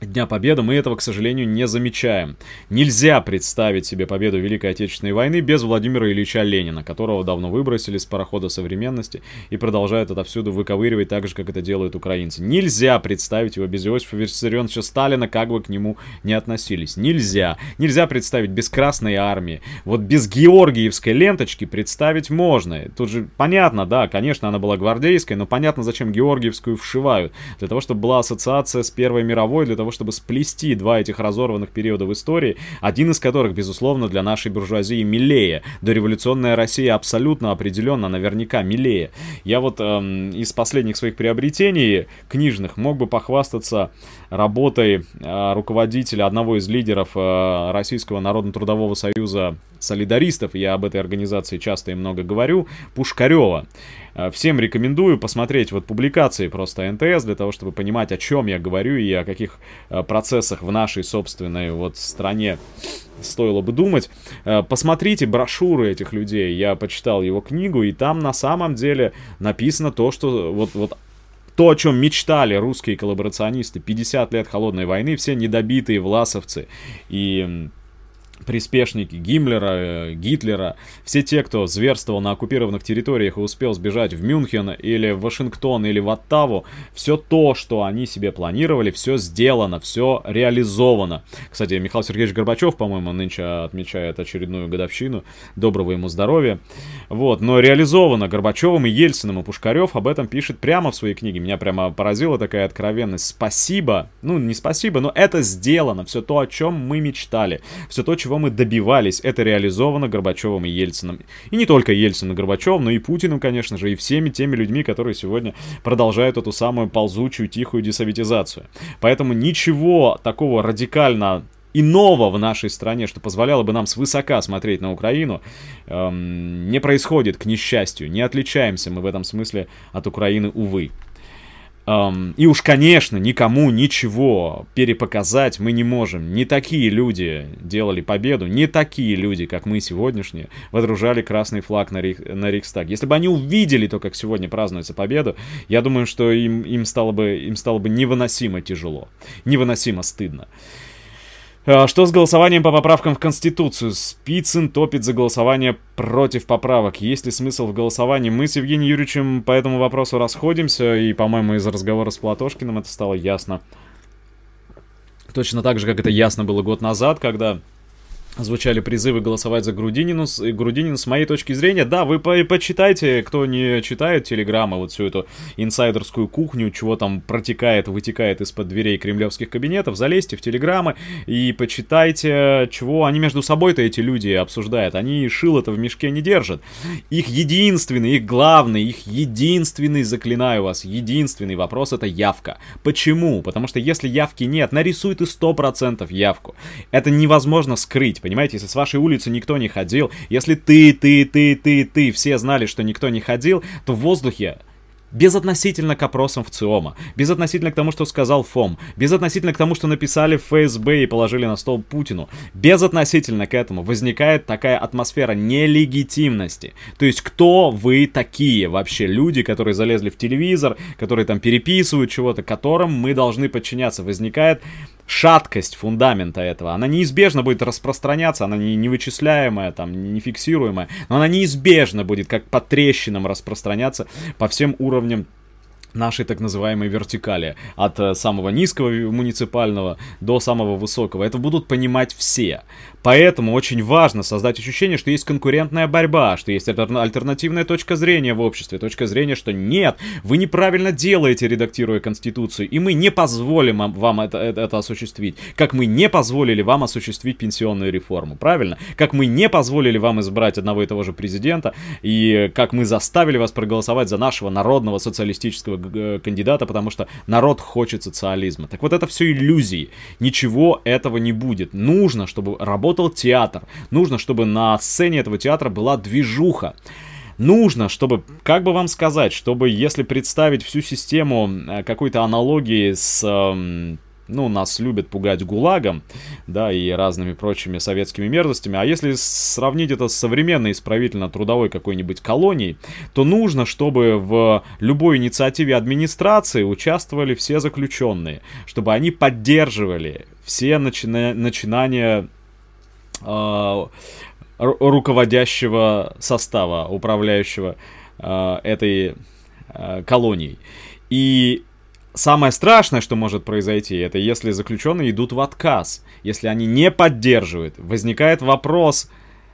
Дня Победы, мы этого, к сожалению, не замечаем. Нельзя представить себе победу Великой Отечественной войны без Владимира Ильича Ленина, которого давно выбросили с парохода современности и продолжают отовсюду выковыривать так же, как это делают украинцы. Нельзя представить его без Иосифа Виссарионовича Сталина, как бы к нему не относились. Нельзя. Нельзя представить без Красной Армии. Вот без Георгиевской ленточки представить можно. Тут же понятно, да, конечно, она была гвардейской, но понятно, зачем Георгиевскую вшивают. Для того, чтобы была ассоциация с Первой мировой, для того, чтобы сплести два этих разорванных периода в истории, один из которых, безусловно, для нашей буржуазии милее. Дореволюционная Россия абсолютно определенно, наверняка милее. Я вот эм, из последних своих приобретений книжных мог бы похвастаться работой э, руководителя, одного из лидеров э, Российского Народно-Трудового Союза солидаристов, я об этой организации часто и много говорю, Пушкарева. Э, всем рекомендую посмотреть вот публикации просто НТС для того, чтобы понимать, о чем я говорю и о каких э, процессах в нашей собственной вот стране стоило бы думать. Э, посмотрите брошюры этих людей. Я почитал его книгу, и там на самом деле написано то, что вот, вот то, о чем мечтали русские коллаборационисты 50 лет холодной войны, все недобитые власовцы и приспешники Гиммлера, э, Гитлера, все те, кто зверствовал на оккупированных территориях и успел сбежать в Мюнхен или в Вашингтон или в Оттаву, все то, что они себе планировали, все сделано, все реализовано. Кстати, Михаил Сергеевич Горбачев, по-моему, нынче отмечает очередную годовщину. Доброго ему здоровья. Вот, но реализовано Горбачевым и Ельциным, и Пушкарев об этом пишет прямо в своей книге. Меня прямо поразила такая откровенность. Спасибо, ну не спасибо, но это сделано. Все то, о чем мы мечтали. Все то, чего мы добивались, это реализовано Горбачевым и Ельциным. И не только Ельциным и Горбачевым, но и Путиным, конечно же, и всеми теми людьми, которые сегодня продолжают эту самую ползучую, тихую десоветизацию. Поэтому ничего такого радикально иного в нашей стране, что позволяло бы нам свысока смотреть на Украину, эм, не происходит, к несчастью. Не отличаемся мы в этом смысле от Украины, увы. Um, и уж, конечно, никому ничего перепоказать мы не можем. Не такие люди делали победу, не такие люди, как мы сегодняшние, водружали красный флаг на, Рих, на Рейхстаг. Если бы они увидели то, как сегодня празднуется победу, я думаю, что им, им, стало бы, им стало бы невыносимо тяжело, невыносимо стыдно. А, что с голосованием по поправкам в Конституцию? Спицын топит за голосование против поправок. Есть ли смысл в голосовании? Мы с Евгением Юрьевичем по этому вопросу расходимся, и, по-моему, из разговора с Платошкиным это стало ясно. Точно так же, как это ясно было год назад, когда звучали призывы голосовать за Грудинину. Грудинин, с моей точки зрения, да, вы по почитайте, кто не читает телеграммы, вот всю эту инсайдерскую кухню, чего там протекает, вытекает из-под дверей кремлевских кабинетов, залезьте в телеграммы и почитайте, чего они между собой-то эти люди обсуждают. Они шило-то в мешке не держат. Их единственный, их главный, их единственный, заклинаю вас, единственный вопрос это явка. Почему? Потому что если явки нет, нарисуй ты 100% явку. Это невозможно скрыть понимаете? Если с вашей улицы никто не ходил, если ты, ты, ты, ты, ты, все знали, что никто не ходил, то в воздухе Безотносительно к опросам в ЦИОМа, безотносительно к тому, что сказал ФОМ, безотносительно к тому, что написали в ФСБ и положили на стол Путину, безотносительно к этому возникает такая атмосфера нелегитимности. То есть, кто вы такие вообще люди, которые залезли в телевизор, которые там переписывают чего-то, которым мы должны подчиняться. Возникает шаткость фундамента этого. Она неизбежно будет распространяться, она не, невычисляемая, там, не фиксируемая, но она неизбежно будет как по трещинам распространяться по всем уровням нашей так называемой вертикали, от э, самого низкого муниципального до самого высокого. Это будут понимать все. Поэтому очень важно создать ощущение, что есть конкурентная борьба, что есть альтернативная точка зрения в обществе, точка зрения, что нет, вы неправильно делаете, редактируя Конституцию, и мы не позволим вам это, это, это осуществить, как мы не позволили вам осуществить пенсионную реформу, правильно? Как мы не позволили вам избрать одного и того же президента, и как мы заставили вас проголосовать за нашего народного социалистического э, кандидата, потому что народ хочет социализма. Так вот это все иллюзии, ничего этого не будет. Нужно, чтобы работать работал театр. Нужно, чтобы на сцене этого театра была движуха. Нужно, чтобы, как бы вам сказать, чтобы если представить всю систему э, какой-то аналогии с эм, ну, нас любят пугать ГУЛАГом, да, и разными прочими советскими мерзостями. А если сравнить это с современной исправительно-трудовой какой-нибудь колонией, то нужно, чтобы в любой инициативе администрации участвовали все заключенные, чтобы они поддерживали все начина начинания руководящего состава, управляющего э, этой э, колонией. И самое страшное, что может произойти, это если заключенные идут в отказ, если они не поддерживают. Возникает вопрос,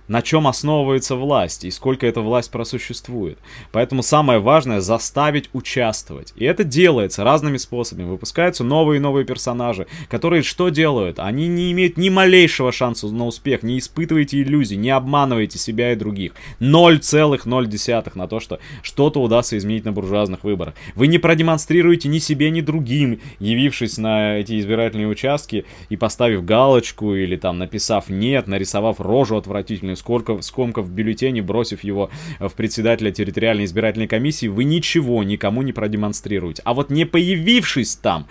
на чем основывается власть и сколько эта власть просуществует. Поэтому самое важное заставить участвовать. И это делается разными способами. Выпускаются новые и новые персонажи, которые что делают? Они не имеют ни малейшего шанса на успех. Не испытывайте иллюзий, не обманывайте себя и других. 0,0 на то, что что-то удастся изменить на буржуазных выборах. Вы не продемонстрируете ни себе, ни другим, явившись на эти избирательные участки и поставив галочку или там написав «нет», нарисовав рожу отвратительную сколько, скомков в бюллетене, бросив его в председателя территориальной избирательной комиссии, вы ничего никому не продемонстрируете. А вот не появившись там,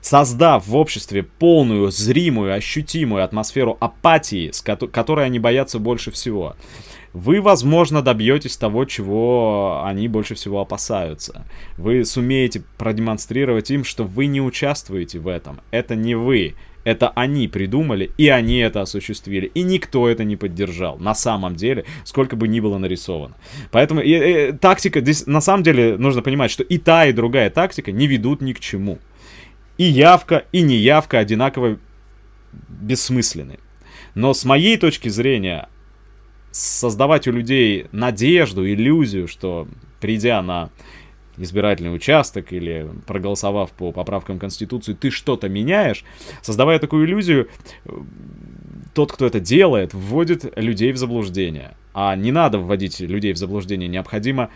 создав в обществе полную, зримую, ощутимую атмосферу апатии, с ко- которой они боятся больше всего, вы, возможно, добьетесь того, чего они больше всего опасаются. Вы сумеете продемонстрировать им, что вы не участвуете в этом. Это не вы. Это они придумали, и они это осуществили. И никто это не поддержал. На самом деле, сколько бы ни было нарисовано. Поэтому и, и, тактика, здесь на самом деле нужно понимать, что и та, и другая тактика не ведут ни к чему. И явка, и неявка одинаково бессмысленны. Но с моей точки зрения, создавать у людей надежду, иллюзию, что придя на избирательный участок или проголосовав по поправкам Конституции, ты что-то меняешь, создавая такую иллюзию, тот, кто это делает, вводит людей в заблуждение. А не надо вводить людей в заблуждение, необходимо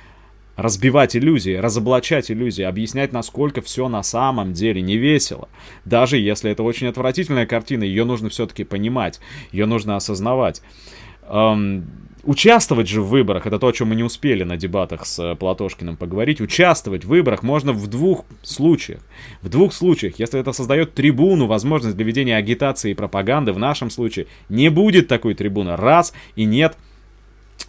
разбивать иллюзии, разоблачать иллюзии, объяснять, насколько все на самом деле не весело. Даже если это очень отвратительная картина, ее нужно все-таки понимать, ее нужно осознавать. Эм, Участвовать же в выборах, это то, о чем мы не успели на дебатах с э, Платошкиным поговорить, участвовать в выборах можно в двух случаях. В двух случаях, если это создает трибуну, возможность для ведения агитации и пропаганды, в нашем случае не будет такой трибуны, раз, и нет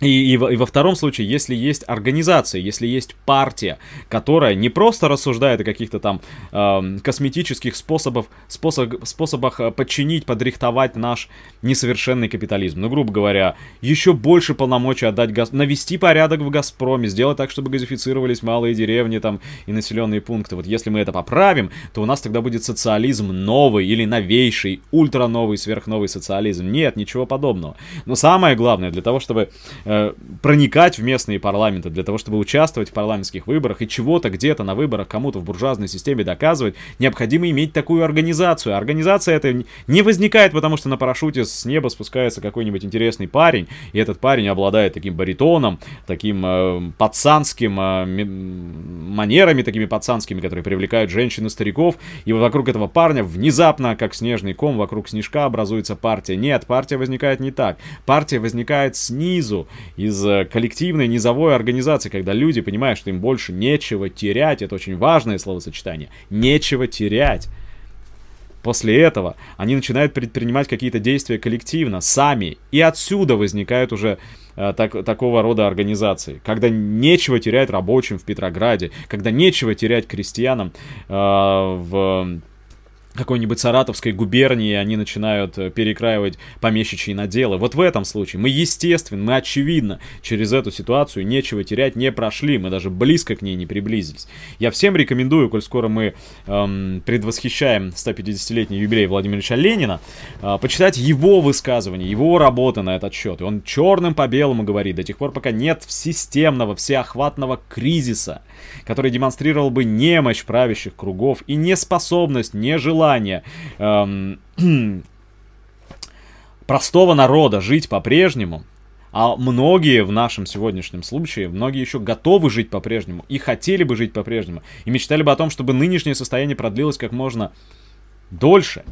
И, и, и во втором случае, если есть организация, если есть партия, которая не просто рассуждает о каких-то там э, косметических способах, способ, способах э, подчинить, подрихтовать наш несовершенный капитализм, ну, грубо говоря, еще больше полномочий отдать, газ... навести порядок в Газпроме, сделать так, чтобы газифицировались малые деревни там и населенные пункты. Вот если мы это поправим, то у нас тогда будет социализм новый или новейший, ультра-новый, сверхновый социализм. Нет, ничего подобного. Но самое главное, для того, чтобы Э, проникать в местные парламенты, для того, чтобы участвовать в парламентских выборах и чего-то где-то на выборах кому-то в буржуазной системе доказывать, необходимо иметь такую организацию. Организация эта не возникает, потому что на парашюте с неба спускается какой-нибудь интересный парень, и этот парень обладает таким баритоном, таким э, пацанским э, манерами, такими пацанскими, которые привлекают женщин и стариков, и вокруг этого парня внезапно, как снежный ком, вокруг снежка образуется партия. Нет, партия возникает не так. Партия возникает снизу, из э, коллективной низовой организации, когда люди понимают, что им больше нечего терять. Это очень важное словосочетание. Нечего терять. После этого они начинают предпринимать какие-то действия коллективно, сами. И отсюда возникают уже э, так, такого рода организации. Когда нечего терять рабочим в Петрограде, когда нечего терять крестьянам э, в какой-нибудь Саратовской губернии они начинают э, перекраивать помещичьи наделы. Вот в этом случае мы, естественно, мы очевидно через эту ситуацию нечего терять не прошли, мы даже близко к ней не приблизились. Я всем рекомендую, коль скоро мы эм, предвосхищаем 150-летний юбилей Владимира Ильича Ленина, э, почитать его высказывания, его работы на этот счет. И он черным по белому говорит, до тех пор, пока нет системного, всеохватного кризиса, который демонстрировал бы немощь правящих кругов и неспособность, нежелание эм, простого народа жить по-прежнему, а многие в нашем сегодняшнем случае, многие еще готовы жить по-прежнему и хотели бы жить по-прежнему, и мечтали бы о том, чтобы нынешнее состояние продлилось как можно дольше.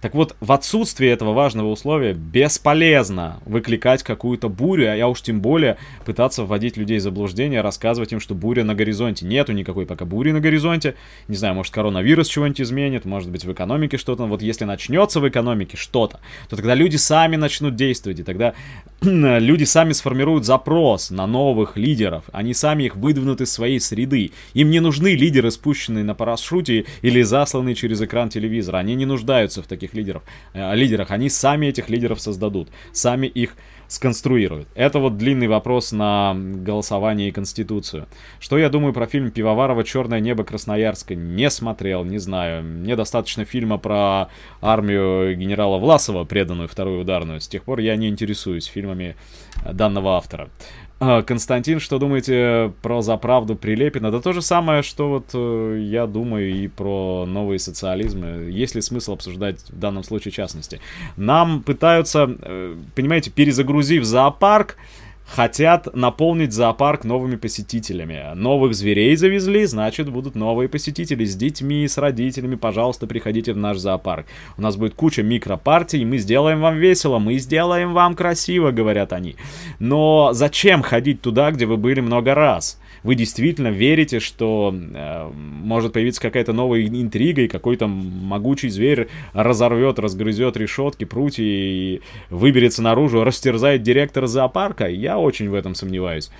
Так вот, в отсутствие этого важного условия бесполезно выкликать какую-то бурю, а я уж тем более пытаться вводить людей в заблуждение, рассказывать им, что буря на горизонте. Нету никакой пока бури на горизонте. Не знаю, может коронавирус чего-нибудь изменит, может быть в экономике что-то. Вот если начнется в экономике что-то, то тогда люди сами начнут действовать, и тогда люди сами сформируют запрос на новых лидеров. Они сами их выдвинут из своей среды. Им не нужны лидеры, спущенные на парашюте или засланные через экран телевизора. Они не нуждаются в таких таких лидеров, э, лидерах, они сами этих лидеров создадут, сами их сконструируют. Это вот длинный вопрос на голосование и Конституцию. Что я думаю про фильм Пивоварова «Черное небо Красноярска»? Не смотрел, не знаю. Мне достаточно фильма про армию генерала Власова, преданную вторую ударную. С тех пор я не интересуюсь фильмами данного автора. А, Константин, что думаете про заправду Прилепина? Да то же самое, что вот э, я думаю и про новые социализмы. Есть ли смысл обсуждать в данном случае частности? Нам пытаются, э, понимаете, перезагрузив зоопарк, хотят наполнить зоопарк новыми посетителями. Новых зверей завезли, значит, будут новые посетители с детьми, с родителями. Пожалуйста, приходите в наш зоопарк. У нас будет куча микропартий, мы сделаем вам весело, мы сделаем вам красиво, говорят они. Но зачем ходить туда, где вы были много раз? Вы действительно верите, что э, может появиться какая-то новая интрига, и какой-то могучий зверь разорвет, разгрызет решетки, прутья и выберется наружу, растерзает директора зоопарка? Я очень в этом сомневаюсь.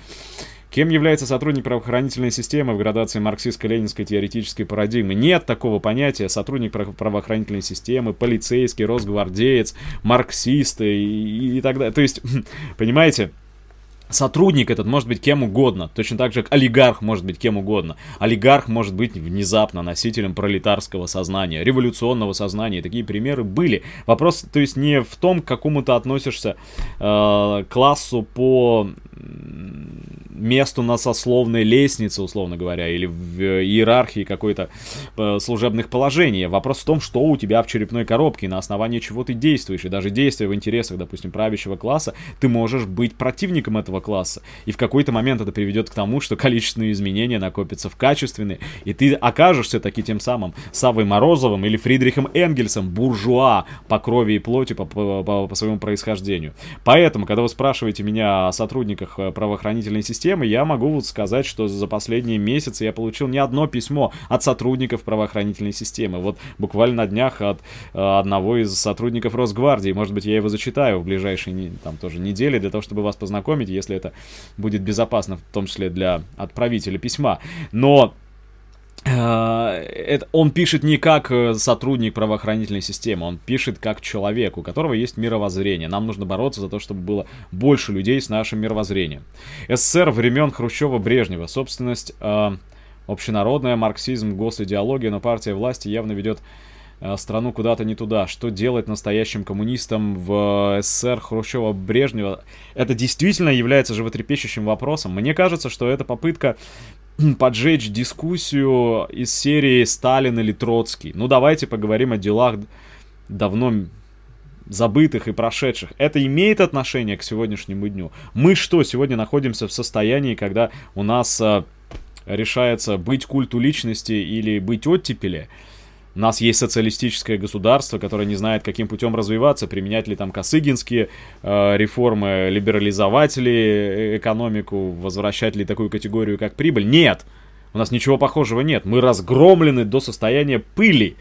Кем является сотрудник правоохранительной системы в градации марксистско-ленинской теоретической парадигмы? Нет такого понятия сотрудник правоохранительной системы, полицейский, росгвардеец, марксист и, и так далее. То есть, понимаете, Сотрудник этот может быть кем угодно, точно так же, как олигарх может быть кем угодно. Олигарх может быть внезапно носителем пролетарского сознания, революционного сознания. Такие примеры были. Вопрос, то есть, не в том, к какому ты относишься э, классу по месту на сословной лестнице, условно говоря, или в иерархии какой-то э, служебных положений. Вопрос в том, что у тебя в черепной коробке, на основании чего ты действуешь. И даже действуя в интересах, допустим, правящего класса, ты можешь быть противником этого класса. И в какой-то момент это приведет к тому, что количественные изменения накопятся в качественные, и ты окажешься таки тем самым Савой Морозовым или Фридрихом Энгельсом, буржуа по крови и плоти, по, по, по своему происхождению. Поэтому, когда вы спрашиваете меня о сотрудниках э, правоохранительной системы, я могу вот сказать, что за последние месяцы я получил не одно письмо от сотрудников правоохранительной системы. Вот буквально на днях от э, одного из сотрудников Росгвардии. Может быть, я его зачитаю в ближайшие там тоже недели для того, чтобы вас познакомить, если это будет безопасно, в том числе для отправителя письма. Но это, он пишет не как э, сотрудник правоохранительной системы, он пишет как человек, у которого есть мировоззрение. Нам нужно бороться за то, чтобы было больше людей с нашим мировоззрением. СССР времен Хрущева-Брежнева. Собственность э, общенародная, марксизм, госидеология, но партия власти явно ведет э, страну куда-то не туда. Что делать настоящим коммунистам в СССР Хрущева-Брежнева? Это действительно является животрепещущим вопросом. Мне кажется, что это попытка поджечь дискуссию из серии Сталин или Троцкий. Ну, давайте поговорим о делах давно забытых и прошедших. Это имеет отношение к сегодняшнему дню. Мы что, сегодня находимся в состоянии, когда у нас э, решается быть культу личности или быть оттепели? У нас есть социалистическое государство, которое не знает, каким путем развиваться, применять ли там косыгинские э, реформы, либерализовать ли э, экономику, возвращать ли такую категорию, как прибыль. Нет! У нас ничего похожего нет. Мы разгромлены до состояния пыли.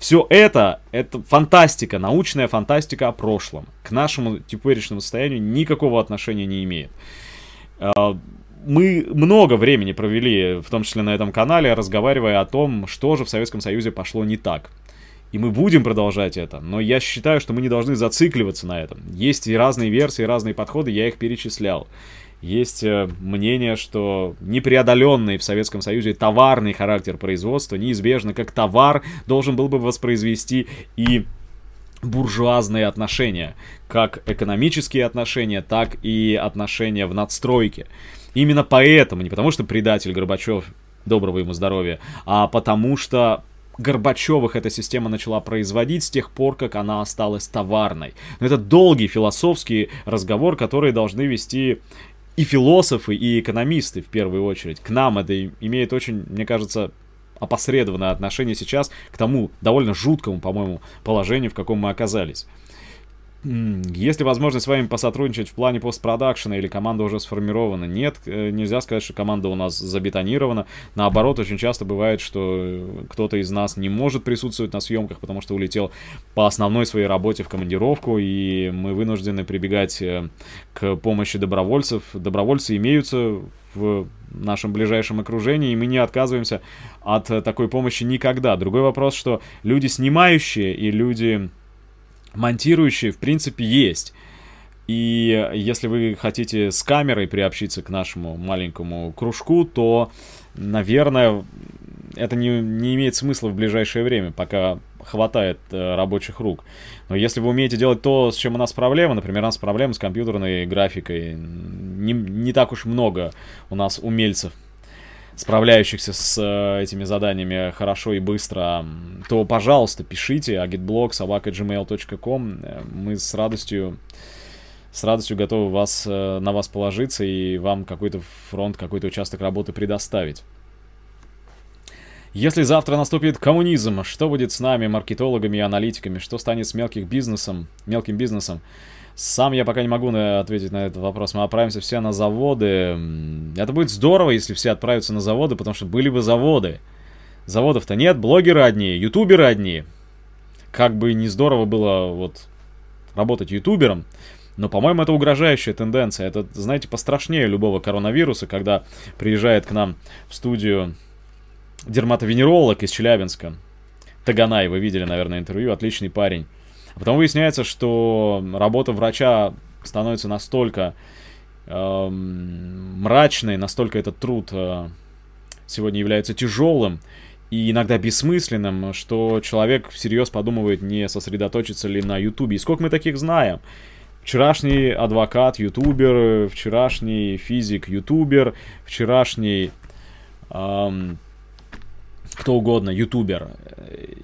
Все это, это фантастика, научная фантастика о прошлом. К нашему теперешнему состоянию никакого отношения не имеет. Мы много времени провели, в том числе на этом канале, разговаривая о том, что же в Советском Союзе пошло не так. И мы будем продолжать это, но я считаю, что мы не должны зацикливаться на этом. Есть и разные версии, разные подходы, я их перечислял. Есть э, мнение, что непреодоленный в Советском Союзе товарный характер производства неизбежно как товар должен был бы воспроизвести и буржуазные отношения, как экономические отношения, так и отношения в надстройке. Именно поэтому, не потому что предатель Горбачев, доброго ему здоровья, а потому что Горбачевых эта система начала производить с тех пор, как она осталась товарной. Но это долгий философский разговор, который должны вести и философы, и экономисты в первую очередь. К нам это имеет очень, мне кажется, опосредованное отношение сейчас к тому довольно жуткому, по-моему, положению, в каком мы оказались. Есть ли возможность с вами посотрудничать в плане постпродакшена или команда уже сформирована? Нет, э, нельзя сказать, что команда у нас забетонирована. Наоборот, очень часто бывает, что э, кто-то из нас не может присутствовать на съемках, потому что улетел по основной своей работе в командировку, и мы вынуждены прибегать э, к помощи добровольцев. Добровольцы имеются в нашем ближайшем окружении, и мы не отказываемся от такой помощи никогда. Другой вопрос, что люди снимающие и люди монтирующие, в принципе, есть. И если вы хотите с камерой приобщиться к нашему маленькому кружку, то, наверное, это не, не имеет смысла в ближайшее время, пока хватает э, рабочих рук. Но если вы умеете делать то, с чем у нас проблема, например, у нас проблемы с компьютерной графикой, не, не так уж много у нас умельцев справляющихся с э, этими заданиями хорошо и быстро, то, пожалуйста, пишите agitblog собака.gmail.com. Э, мы с радостью с радостью готовы вас, э, на вас положиться и вам какой-то фронт, какой-то участок работы предоставить. Если завтра наступит коммунизм, что будет с нами, маркетологами и аналитиками? Что станет с мелким бизнесом? Мелким бизнесом? Сам я пока не могу на, ответить на этот вопрос. Мы отправимся все на заводы. Это будет здорово, если все отправятся на заводы, потому что были бы заводы. Заводов-то нет, блогеры одни, ютуберы одни. Как бы не здорово было вот работать ютубером, но, по-моему, это угрожающая тенденция. Это, знаете, пострашнее любого коронавируса, когда приезжает к нам в студию дерматовенеролог из Челябинска. Таганай, вы видели, наверное, интервью, отличный парень. А потом выясняется, что работа врача становится настолько э, мрачной, настолько этот труд э, сегодня является тяжелым и иногда бессмысленным, что человек всерьез подумывает, не сосредоточиться ли на Ютубе. И сколько мы таких знаем? Вчерашний адвокат, ютубер, вчерашний физик, ютубер, вчерашний эм, кто угодно, ютубер,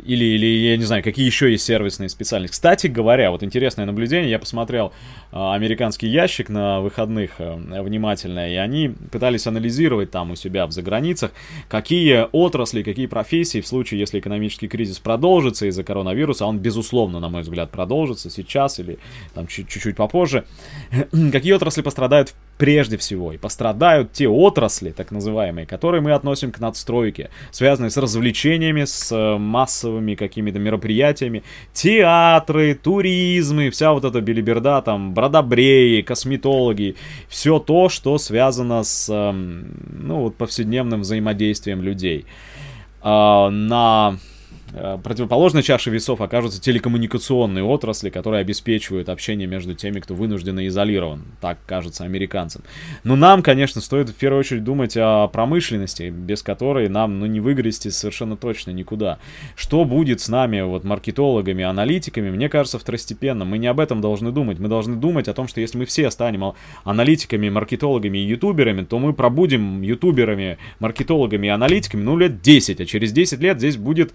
или, или, я не знаю, какие еще есть сервисные специальности. Кстати говоря, вот интересное наблюдение, я посмотрел э, американский ящик на выходных э, внимательно, и они пытались анализировать там у себя в заграницах, какие отрасли, какие профессии в случае, если экономический кризис продолжится из-за коронавируса, а он, безусловно, на мой взгляд, продолжится сейчас или там чуть-чуть попозже, какие отрасли пострадают в прежде всего. И пострадают те отрасли, так называемые, которые мы относим к надстройке, связанные с развлечениями, с э, массовыми какими-то мероприятиями, театры, туризмы, вся вот эта билиберда, там, бродобреи, косметологи, все то, что связано с, эм, ну, вот повседневным взаимодействием людей. А, на противоположной чашей весов окажутся телекоммуникационные отрасли, которые обеспечивают общение между теми, кто вынужденно изолирован. Так кажется американцам. Но нам, конечно, стоит в первую очередь думать о промышленности, без которой нам ну, не выгрести совершенно точно никуда. Что будет с нами, вот, маркетологами, аналитиками, мне кажется, второстепенно. Мы не об этом должны думать. Мы должны думать о том, что если мы все станем аналитиками, маркетологами и ютуберами, то мы пробудем ютуберами, маркетологами и аналитиками, ну, лет 10, а через 10 лет здесь будет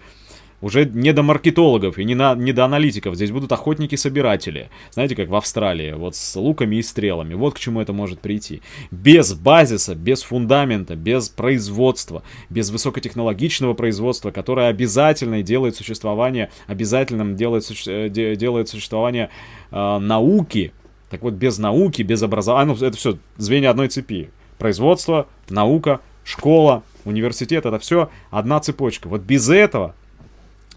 уже не до маркетологов и не, на, не до аналитиков. Здесь будут охотники-собиратели. Знаете, как в Австралии, вот с луками и стрелами. Вот к чему это может прийти. Без базиса, без фундамента, без производства, без высокотехнологичного производства, которое обязательно делает существование, обязательным делает, э, делает существование э, науки. Так вот, без науки, без образования, ну, это все звенья одной цепи. Производство, наука, школа, университет, это все одна цепочка. Вот без этого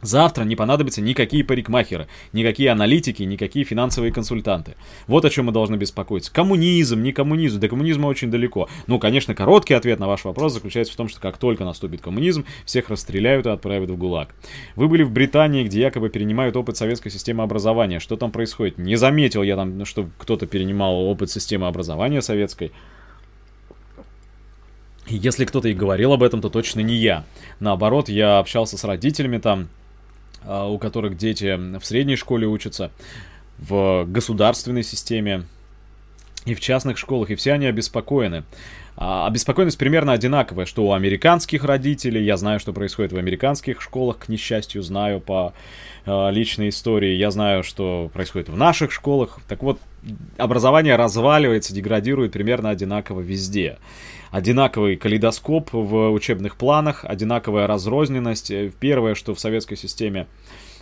Завтра не понадобятся никакие парикмахеры, никакие аналитики, никакие финансовые консультанты. Вот о чем мы должны беспокоиться. Коммунизм, не коммунизм, до коммунизма очень далеко. Ну, конечно, короткий ответ на ваш вопрос заключается в том, что как только наступит коммунизм, всех расстреляют и отправят в ГУЛАГ. Вы были в Британии, где якобы перенимают опыт советской системы образования. Что там происходит? Не заметил я там, что кто-то перенимал опыт системы образования советской. Если кто-то и говорил об этом, то точно не я. Наоборот, я общался с родителями там, у которых дети в средней школе учатся, в государственной системе и в частных школах, и все они обеспокоены. А обеспокоенность примерно одинаковая, что у американских родителей, я знаю, что происходит в американских школах, к несчастью, знаю по э, личной истории, я знаю, что происходит в наших школах. Так вот, образование разваливается, деградирует примерно одинаково везде одинаковый калейдоскоп в учебных планах, одинаковая разрозненность. Э, первое, что в советской системе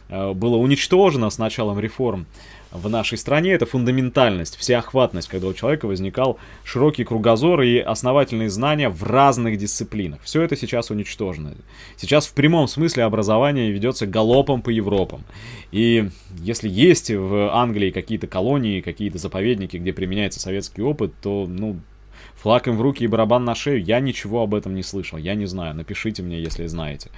э, было уничтожено с началом реформ в нашей стране, это фундаментальность, всеохватность, когда у человека возникал широкий кругозор и основательные знания в разных дисциплинах. Все это сейчас уничтожено. Сейчас в прямом смысле образование ведется галопом по Европам. И если есть в Англии какие-то колонии, какие-то заповедники, где применяется советский опыт, то, ну, Флаг им в руки и барабан на шею. Я ничего об этом не слышал. Я не знаю. Напишите мне, если знаете.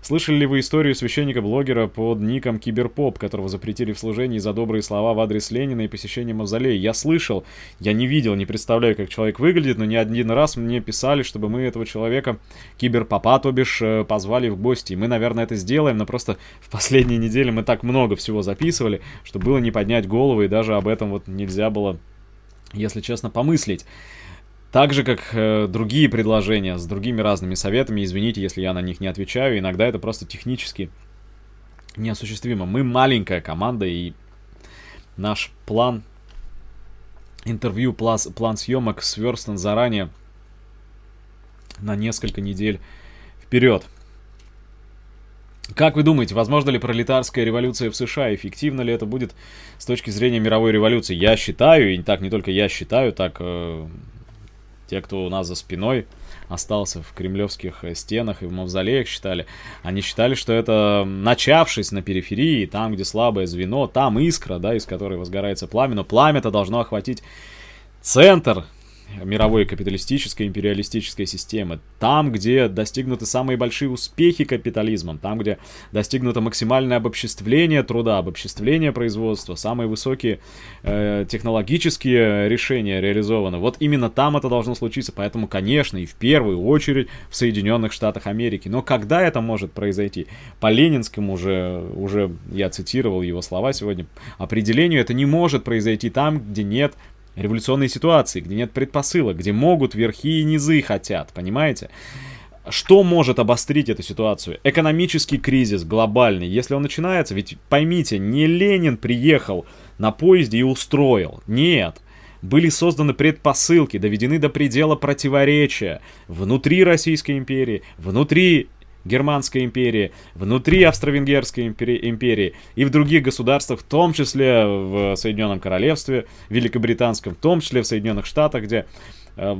Слышали ли вы историю священника-блогера под ником Киберпоп, которого запретили в служении за добрые слова в адрес Ленина и посещение мавзолея? Я слышал, я не видел, не представляю, как человек выглядит, но не один раз мне писали, чтобы мы этого человека, Киберпопа, то бишь, э, позвали в гости. И мы, наверное, это сделаем, но просто в последние недели мы так много всего записывали, что было не поднять голову, и даже об этом вот нельзя было, если честно, помыслить. Так же, как э, другие предложения с другими разными советами, извините, если я на них не отвечаю, иногда это просто технически неосуществимо. Мы маленькая команда, и наш план интервью, план, план съемок сверстан заранее на несколько недель вперед. Как вы думаете, возможно ли пролетарская революция в США? Эффективно ли это будет с точки зрения мировой революции? Я считаю, и так не только я считаю, так э, те, кто у нас за спиной остался в кремлевских э, стенах и в мавзолеях считали, они считали, что это начавшись на периферии, там, где слабое звено, там искра, да, из которой возгорается пламя, но пламя-то должно охватить центр мировой капиталистической, империалистической системы. Там, где достигнуты самые большие успехи капитализмом, там, где достигнуто максимальное обобществление труда, обобществление производства, самые высокие э, технологические решения реализованы. Вот именно там это должно случиться. Поэтому, конечно, и в первую очередь в Соединенных Штатах Америки. Но когда это может произойти? По Ленинскому уже, уже я цитировал его слова сегодня, определению это не может произойти там, где нет революционной ситуации, где нет предпосылок, где могут верхи и низы хотят, понимаете? Что может обострить эту ситуацию? Экономический кризис глобальный. Если он начинается, ведь поймите, не Ленин приехал на поезде и устроил. Нет. Были созданы предпосылки, доведены до предела противоречия внутри Российской империи, внутри Германской империи, внутри Австро-Венгерской империи и в других государствах, в том числе в Соединенном Королевстве, Великобританском, в том числе в Соединенных Штатах, где... Э,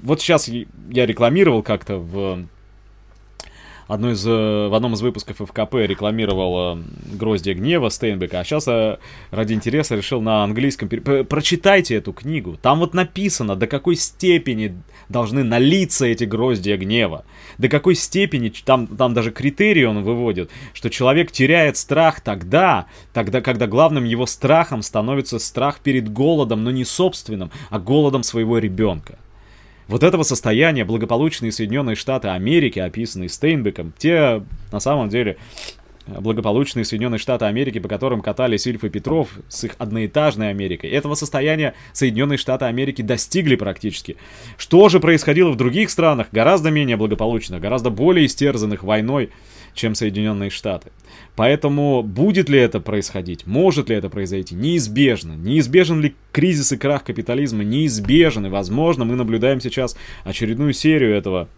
вот сейчас я рекламировал как-то в одной из, э, в одном из выпусков ФКП рекламировал «Гроздья гнева» Стейнбека, а сейчас э, ради интереса решил на английском... Прочитайте эту книгу. Там вот написано, до какой степени должны налиться эти гроздья гнева. До какой степени, там, там даже критерии он выводит, что человек теряет страх тогда, тогда, когда главным его страхом становится страх перед голодом, но не собственным, а голодом своего ребенка. Вот этого состояния благополучные Соединенные Штаты Америки, описанные Стейнбеком, те, на самом деле, благополучные Соединенные Штаты Америки, по которым катались Ильф и Петров с их одноэтажной Америкой. Этого состояния Соединенные Штаты Америки достигли практически. Что же происходило в других странах, гораздо менее благополучных, гораздо более истерзанных войной, чем Соединенные Штаты. Поэтому будет ли это происходить, может ли это произойти, неизбежно. Неизбежен ли кризис и крах капитализма, неизбежен. И, возможно, мы наблюдаем сейчас очередную серию этого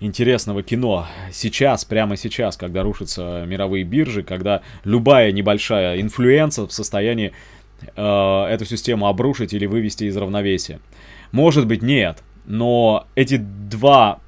интересного кино. Сейчас, прямо сейчас, когда рушатся мировые биржи, когда любая небольшая инфлюенция в состоянии э, эту систему обрушить или вывести из равновесия. Может быть, нет. Но эти два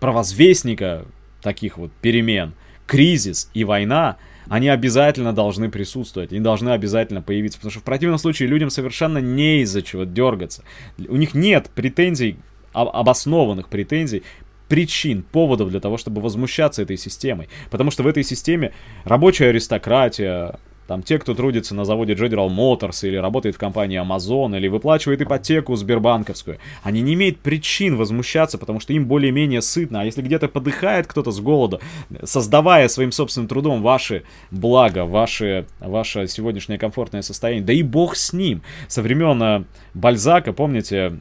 провозвестника таких вот перемен, кризис и война, они обязательно должны присутствовать, они должны обязательно появиться, потому что в противном случае людям совершенно не из-за чего дергаться. У них нет претензий, обоснованных претензий, причин, поводов для того, чтобы возмущаться этой системой. Потому что в этой системе рабочая аристократия, там те, кто трудится на заводе General Motors или работает в компании Amazon или выплачивает ипотеку сбербанковскую, они не имеют причин возмущаться, потому что им более-менее сытно. А если где-то подыхает кто-то с голода, создавая своим собственным трудом ваши блага, ваши, ваше сегодняшнее комфортное состояние, да и бог с ним. Со времен э, Бальзака, помните,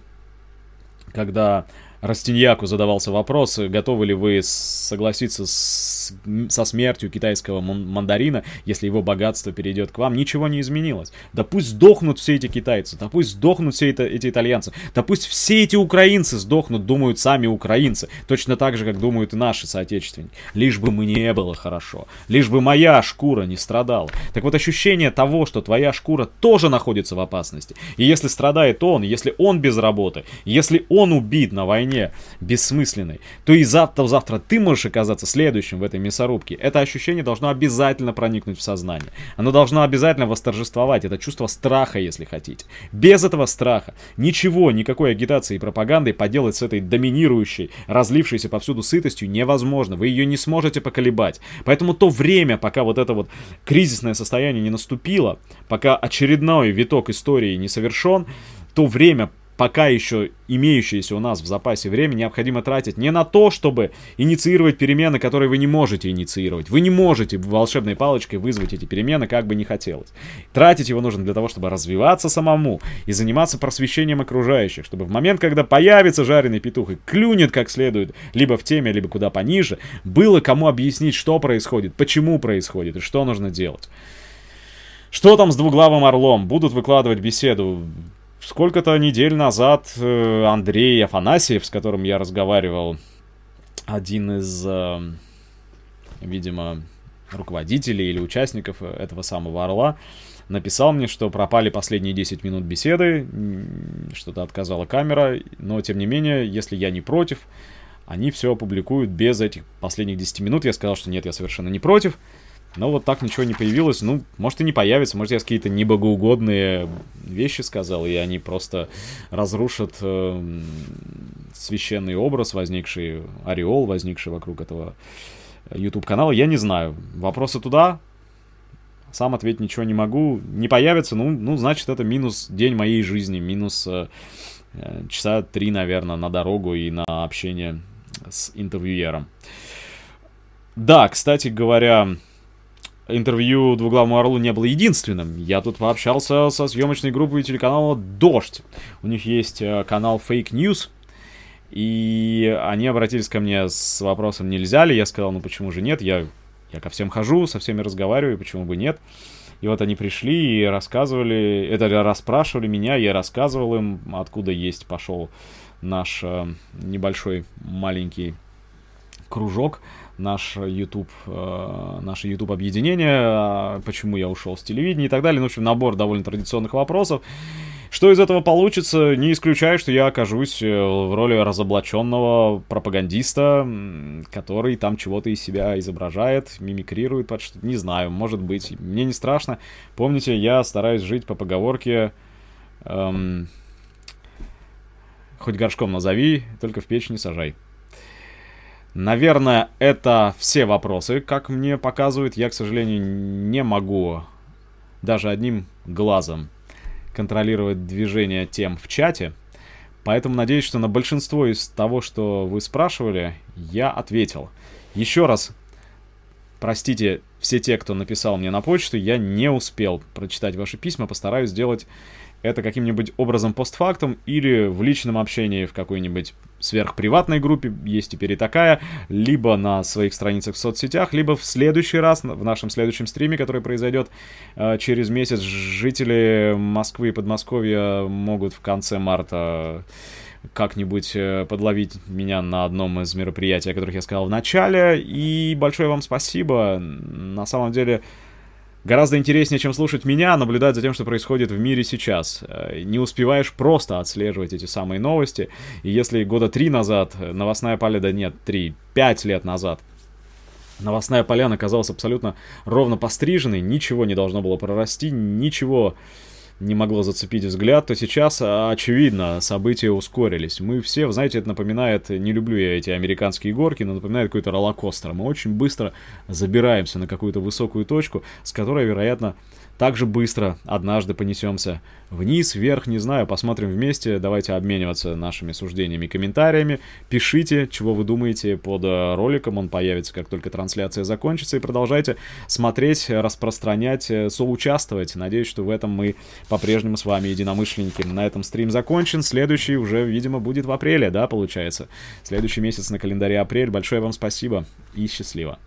когда Растиньяку задавался вопрос, готовы ли вы согласиться с, со смертью китайского мандарина, если его богатство перейдет к вам. Ничего не изменилось. Да пусть сдохнут все эти китайцы, да пусть сдохнут все это, эти итальянцы, да пусть все эти украинцы сдохнут, думают сами украинцы. Точно так же, как думают и наши соотечественники. Лишь бы мне было хорошо, лишь бы моя шкура не страдала. Так вот ощущение того, что твоя шкура тоже находится в опасности. И если страдает он, если он без работы, если он убит на войне, бессмысленной, то и завтра, завтра ты можешь оказаться следующим в этой мясорубке. Это ощущение должно обязательно проникнуть в сознание. Оно должно обязательно восторжествовать. Это чувство страха, если хотите. Без этого страха ничего, никакой агитации и пропаганды поделать с этой доминирующей, разлившейся повсюду сытостью невозможно. Вы ее не сможете поколебать. Поэтому то время, пока вот это вот кризисное состояние не наступило, пока очередной виток истории не совершен, то время, пока еще имеющееся у нас в запасе время необходимо тратить не на то, чтобы инициировать перемены, которые вы не можете инициировать. Вы не можете волшебной палочкой вызвать эти перемены, как бы не хотелось. Тратить его нужно для того, чтобы развиваться самому и заниматься просвещением окружающих, чтобы в момент, когда появится жареный петух и клюнет как следует, либо в теме, либо куда пониже, было кому объяснить, что происходит, почему происходит и что нужно делать. Что там с двуглавым орлом? Будут выкладывать беседу сколько-то недель назад э, Андрей Афанасьев, с которым я разговаривал, один из, э, видимо, руководителей или участников этого самого «Орла», написал мне, что пропали последние 10 минут беседы, что-то отказала камера, но тем не менее, если я не против, они все опубликуют без этих последних 10 минут. Я сказал, что нет, я совершенно не против. Но вот так ничего не появилось. Ну, может и не появится. Может я какие-то небогоугодные вещи сказал, и они просто разрушат э, священный образ, возникший, ореол, возникший вокруг этого YouTube-канала. Я не знаю. Вопросы туда? Сам ответить ничего не могу. Не появится, ну, ну значит, это минус день моей жизни. Минус э, часа три, наверное, на дорогу и на общение с интервьюером. Да, кстати говоря, интервью двуглавому орлу не было единственным. Я тут пообщался со съемочной группой телеканала «Дождь». У них есть э, канал Fake News, и они обратились ко мне с вопросом, нельзя ли. Я сказал, ну почему же нет, я, я ко всем хожу, со всеми разговариваю, почему бы нет. И вот они пришли и рассказывали, это расспрашивали меня, я рассказывал им, откуда есть пошел наш э, небольшой маленький кружок, наш YouTube, э, наше YouTube объединение, а почему я ушел с телевидения и так далее. Ну, в общем, набор довольно традиционных вопросов. Что из этого получится, не исключаю, что я окажусь э, в роли разоблаченного пропагандиста, который там чего-то из себя изображает, мимикрирует под что-то. Не знаю, может быть. Мне не страшно. Помните, я стараюсь жить по поговорке... Эм, хоть горшком назови, только в печь не сажай. Наверное, это все вопросы, как мне показывают. Я, к сожалению, не могу даже одним глазом контролировать движение тем в чате. Поэтому надеюсь, что на большинство из того, что вы спрашивали, я ответил. Еще раз, простите все те, кто написал мне на почту, я не успел прочитать ваши письма, постараюсь сделать это каким-нибудь образом постфактум или в личном общении в какой-нибудь сверхприватной группе, есть теперь и такая, либо на своих страницах в соцсетях, либо в следующий раз, в нашем следующем стриме, который произойдет э, через месяц, жители Москвы и Подмосковья могут в конце марта как-нибудь э, подловить меня на одном из мероприятий, о которых я сказал в начале. И большое вам спасибо. На самом деле, Гораздо интереснее, чем слушать меня, наблюдать за тем, что происходит в мире сейчас. Э, не успеваешь просто отслеживать эти самые новости. И если года три назад новостная поляна, нет, три, пять лет назад, новостная поляна казалась абсолютно ровно постриженной, ничего не должно было прорасти, ничего не могло зацепить взгляд, то сейчас, а, очевидно, события ускорились. Мы все, знаете, это напоминает, не люблю я эти американские горки, но напоминает какой-то роллокостер. Мы очень быстро забираемся на какую-то высокую точку, с которой, вероятно, также быстро однажды понесемся вниз, вверх, не знаю, посмотрим вместе. Давайте обмениваться нашими суждениями и комментариями. Пишите, чего вы думаете под э, роликом, он появится, как только трансляция закончится. И продолжайте смотреть, распространять, э, соучаствовать. Надеюсь, что в этом мы по-прежнему с вами единомышленники. На этом стрим закончен. Следующий уже, видимо, будет в апреле, да, получается? Следующий месяц на календаре апрель. Большое вам спасибо и счастливо.